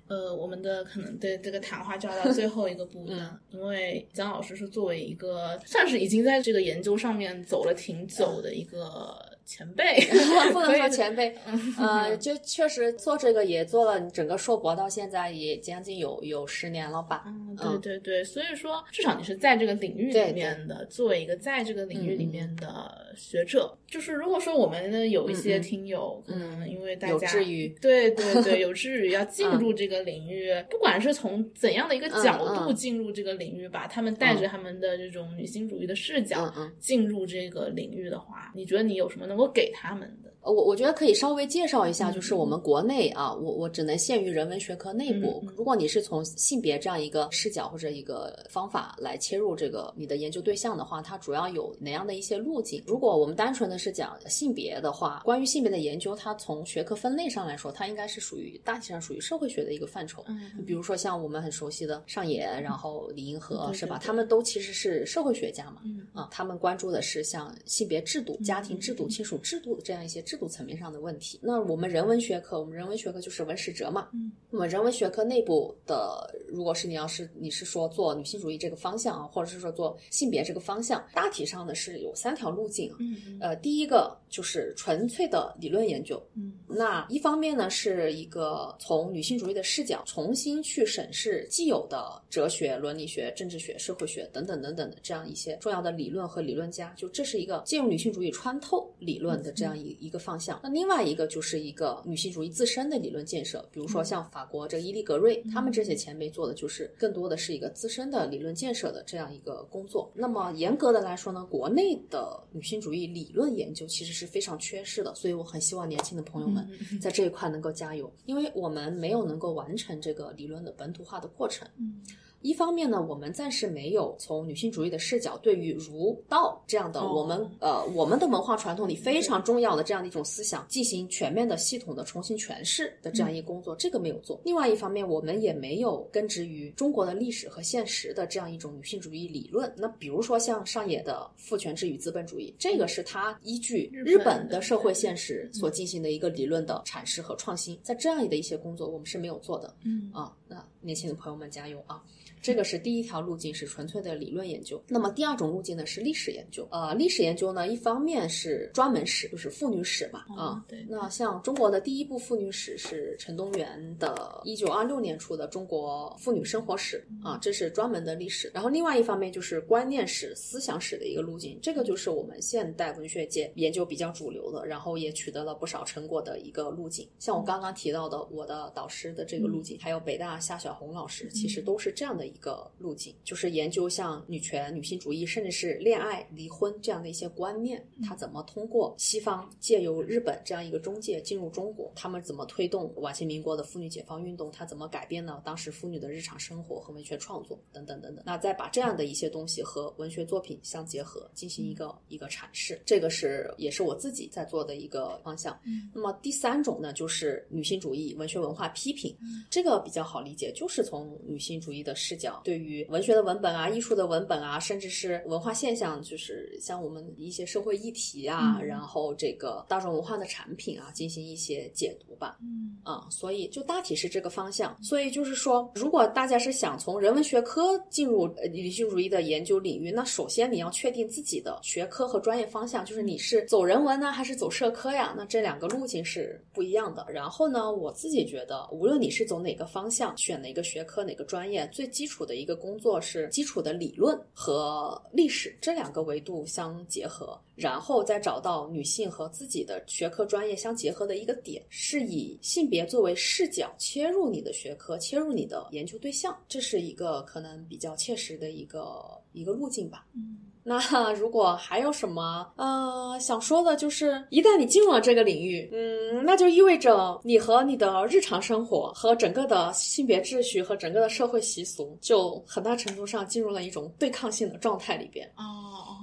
呃，我们的可能对这个谈话就要到最后一个部分，嗯因为姜老师是作为一个算是已经在这个研究上面走了挺久的一个前辈，*laughs* *laughs* 不能说前辈，*laughs* 呃，就确实做这个也做了整个硕博到现在也将近有有十年了吧。嗯，对对对，所以说至少你是在这个领域里面的，作为一个在这个领域里嗯嗯。面的学者，就是如果说我们呢有一些嗯嗯。听友，可能因为大有家志于对对对有志于要进嗯。入这个领域，不管是从怎样的一个角度嗯。嗯进入这个领域吧，他们带着他们的这种女性主义的视角嗯嗯。进入这个领域的话，你觉得你有什么能够给他们的？呃我我觉得可以稍微介绍一下，嗯就是我们国内啊，我我只能限于人文学科内部。如果你是从性别这样一个视角或者一个方法来切入这个你的研究对象的话，它主要有哪样的一些路径？如果我们单纯的是讲性别的话，关于性别的研究，它从学科分类上来说，它应该是属于大体上属于社会学的一个范畴。嗯比如说像我们很熟悉的上野，然后李银河，是吧？对他们都其实是社会学家嘛。嗯啊，他们关注的是像性别制度、家庭制度、亲属制度的这样一些制度层面上的问题。那我们人文学科，我们人文学科就是文史哲嘛。嗯，那么人文学科内部的，如果是你要是你是说做女性主义这个方向啊，或者是说做性别这个方向，大体上呢是有三条路径啊。嗯呃，第一个就是纯粹的理论研究，嗯那一方面呢，是一个从女性主义的视角重新去审视既有的哲学、伦理学、政治学、社会学等等等等的这样一些重要的理论和理论家，就这是一个借用女性主义穿透理论的这样一一个方向。那另外一个就是一个女性主义自身的理论建设，比如说像法国这个伊利格瑞，他们这些前辈做的就是更多的是一个自身的理论建设的这样一个工作。那么严格的来说呢，国内的女性主义理论研究其实是非常缺失的，所以我很希望年轻的朋友们嗯在这一块能够加油，因为我们没有能够完成这个理论的本土化的过程。嗯一方面呢，我们暂时没有从女性主义的视角对于儒道这样的我们、呃我们的文化传统里非常重要的这样的一种思想进行全面的系统的重新诠释的这样一个工作，这个没有做。另外一方面，我们也没有根植于中国的历史和现实的这样一种女性主义理论。那比如说像上野的父权制与资本主义，这个是他依据日本的社会现实所进行的一个理论的阐释和创新，在这样的一些工作我们是没有做的。嗯。啊，那年轻的朋友们加油啊！这个是第一条路径，是纯粹的理论研究。那么第二种路径呢是历史研究。呃，历史研究呢，一方面是专门史，就是妇女史嘛，啊，嗯对那像中国的第一部妇女史是陈东元的1926年出的《中国妇女生活史》啊，这是专门的历史。然后另外一方面就是观念史、思想史的一个路径，这个就是我们现代文学界研究比较主流的，然后也取得了不少成果的一个路径。像我刚刚提到的我的导师的这个路径，还有北大夏小红老师，其实都是这样的一个路径，就是研究像女权、女性主义，甚至是恋爱、离婚这样的一些观念，它怎么通过西方借由日本这样一个中介进入中国，他们怎么推动晚清民国的妇女解放运动，它怎么改变了当时妇女的日常生活和文学创作等等等等。那再把这样的一些东西和文学作品相结合，进行一个一个阐释，这个是也是我自己在做的一个方向。那么第三种呢，就是女性主义文学文化批评，这个比较好理解，就是从女性主义的视角，对于文学的文本啊、艺术的文本啊，甚至是文化现象，就是像我们一些社会议题啊，嗯然后这个大众文化的产品啊，进行一些解读吧。嗯啊、所以就大体是这个方向。所以就是说，如果大家是想从人文学科进入呃女性主义的研究领域，那首先你要确定自己的学科和专业方向，就是你是走人文呢，还是走社科呀？那这两个路径是不一样的。然后呢，我自己觉得，无论你是走哪个方向，选哪个学科、哪个专业，最基础础的一个工作是基础的理论和历史这两个维度相结合。然后再找到女性和自己的学科专业相结合的一个点，是以性别作为视角切入你的学科，切入你的研究对象，这是一个可能比较切实的一个一个路径吧。嗯那 *laughs* 如果还有什么呃想说的，就是一旦你进入了这个领域，嗯，那就意味着你和你的日常生活和整个的性别秩序和整个的社会习俗，就很大程度上进入了一种对抗性的状态里边。哦哦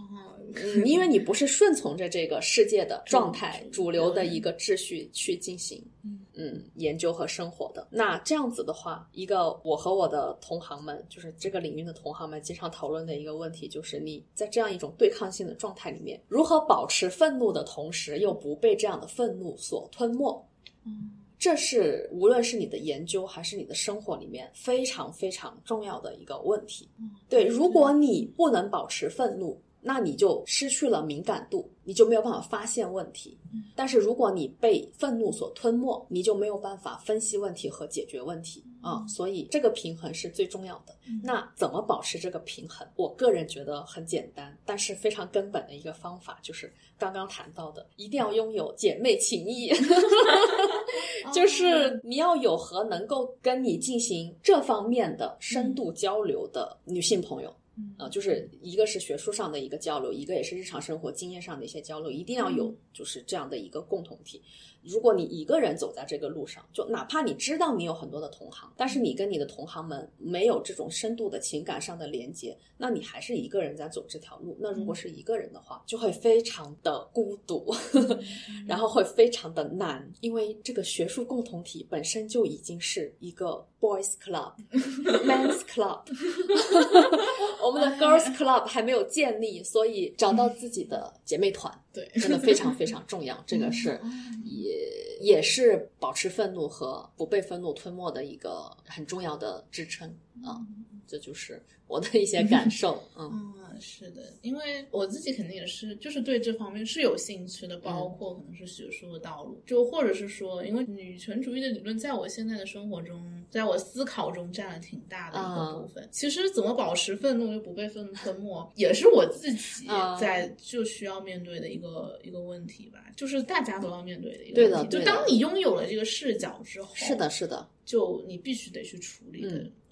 嗯，因为你不是顺从着这个世界的状态、主主流的一个秩序去进行嗯嗯研究和生活的。那这样子的话，一个我和我的同行们，就是这个领域的同行们，经常讨论的一个问题，就是你在这样一种对抗性的状态里面，如何保持愤怒的同时，又不被这样的愤怒所吞没？嗯这是无论是你的研究还是你的生活里面非常非常重要的一个问题。嗯对，如果你不能保持愤怒，那你就失去了敏感度，你就没有办法发现问题。但是如果你被愤怒所吞没，你就没有办法分析问题和解决问题啊。所以这个平衡是最重要的。那怎么保持这个平衡？我个人觉得很简单，但是非常根本的一个方法就是刚刚谈到的，一定要拥有姐妹情谊。*laughs* 就是你要有和能够跟你进行这方面的深度交流的女性朋友。嗯呃，就是一个是学术上的一个交流，一个也是日常生活经验上的一些交流，一定要有就是这样的一个共同体。如果你一个人走在这个路上，就哪怕你知道你有很多的同行，但是你跟你的同行们没有这种深度的情感上的连接，那你还是一个人在走这条路。那如果是一个人的话，就会非常的孤独，然后会非常的难，因为这个学术共同体本身就已经是一个 boys club、*laughs* men's club，*laughs* 我们的 girls club 还没有建立，所以找到自己的姐妹团。对，真的非常非常重要，这个是也也是保持愤怒和不被愤怒吞没的一个很重要的支撑啊。这就是我的一些感受，嗯。*laughs* 嗯，是的，因为我自己肯定也是，就是对这方面是有兴趣的，包括可能是学术的道路，就或者是说，因为女权主义的理论在我现在的生活中，在我思考中占了挺大的一个部分。其实怎么保持愤怒又不被愤怒吞没，也是我自己啊。在就需要面对的一个一个问题吧，就是大家都要面对的一个问题。对的对的就当你拥有了这个视角之后，是的，是的，就你必须得去处理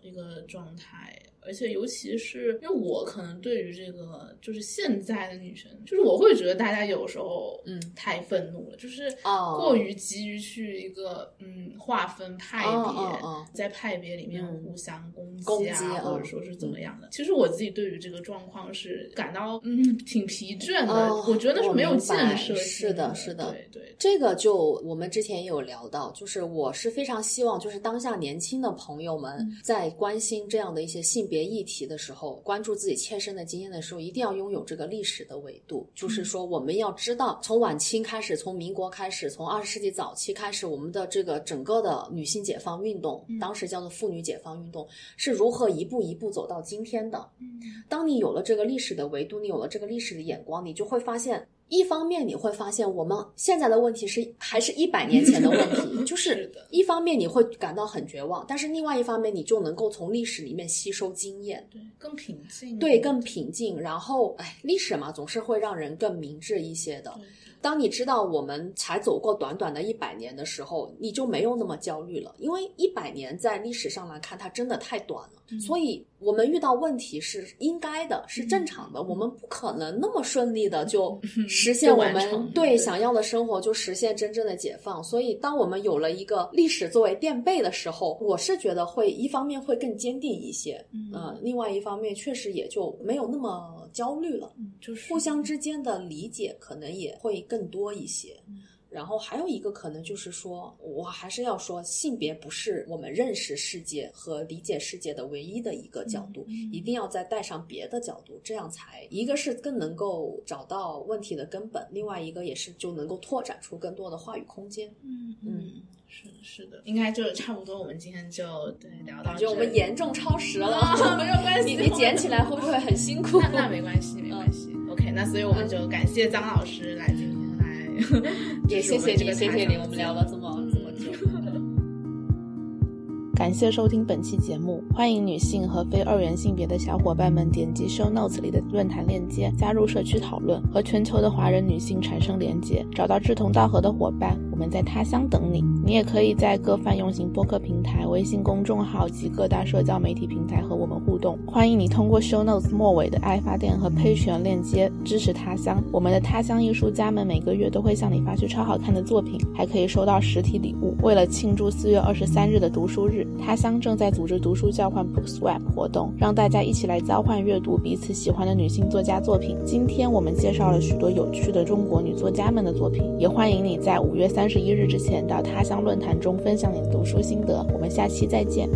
一个状态。而且，尤其是因为我可能对于这个就是现在的女生，就是我会觉得大家有时候嗯。太愤怒了，就是哦。过于急于去一个嗯划分派别，在派别里面嗯。互相攻击击啊，或者说是怎么样的。其实我自己对于这个状况是感到嗯挺疲倦的，我觉得是没有建设是的，是的，对。对。这个就我们之前也有聊到，就是我是非常希望，就是当下年轻的朋友们在关心这样的一些性别议题的时候，关注自己切身的经验的时候，一定要拥有这个历史的维度，就是说我们要知道，从晚清开始，从民国开始，从二十世纪早期开始，我们的这个整个的女性解放运动，当时叫做妇女解放运动，是如何一步一步走到今天的。当你有了这个历史的维度，你有了这个历史的眼光，你就会发现。一方面你会发现，我们现在的问题是还是一百年前的问题，*laughs* 就是一方面你会感到很绝望，但是另外一方面你就能够从历史里面吸收经验，对，更平静，对，更平静。然后，哎，历史嘛，总是会让人更明智一些的。当你知道我们才走过短短的一百年的时候，你就没有那么焦虑了，因为一百年在历史上来看，它真的太短了。所以，我们遇到问题是应该的，是正常的。我们不可能那么顺利的就实现我们对想要的生活，就实现真正的解放。所以，当我们有了一个历史作为垫背的时候，我是觉得会一方面会更坚定一些，嗯，另外一方面确实也就没有那么焦虑了，就是互相之间的理解可能也会更。多一些，然后还有一个可能就是说，我还是要说，性别不是我们认识世界和理解世界的唯一的一个角度，一定要再带上别的角度，这样才一个是更能够找到问题的根本，另外一个也是就能够拓展出更多的话语空间。嗯嗯，是的是的，应该就差不多，我们今天就对聊到，就我们严重超时了，*laughs* 没有关系，你你捡起来会不会很辛苦？那没关系，没关系。OK，那所以我们就感谢张老师来今天。也 *laughs* 谢谢你，谢谢你，我们聊了这么这么久。*laughs* 感谢收听本期节目，欢迎女性和非二元性别的小伙伴们点击 show notes 里的论坛链接，加入社区讨论，和全球的华人女性产生连接，找到志同道合的伙伴。我们在他乡等你。你也可以在各泛用型播客平台、微信公众号及各大社交媒体平台和我们互动。欢迎你通过 show notes 末尾的爱发电和配权链接支持他乡。我们的他乡艺术家们每个月都会向你发去超好看的作品，还可以收到实体礼物。为了庆祝四月二十三日的读书日，他乡正在组织读书交换 book swap 活动，让大家一起来交换阅读彼此喜欢的女性作家作品。今天我们介绍了许多有趣的中国女作家们的作品，也欢迎你在五月三。三十一日之前到他乡论坛中分享你的读书心得，我们下期再见。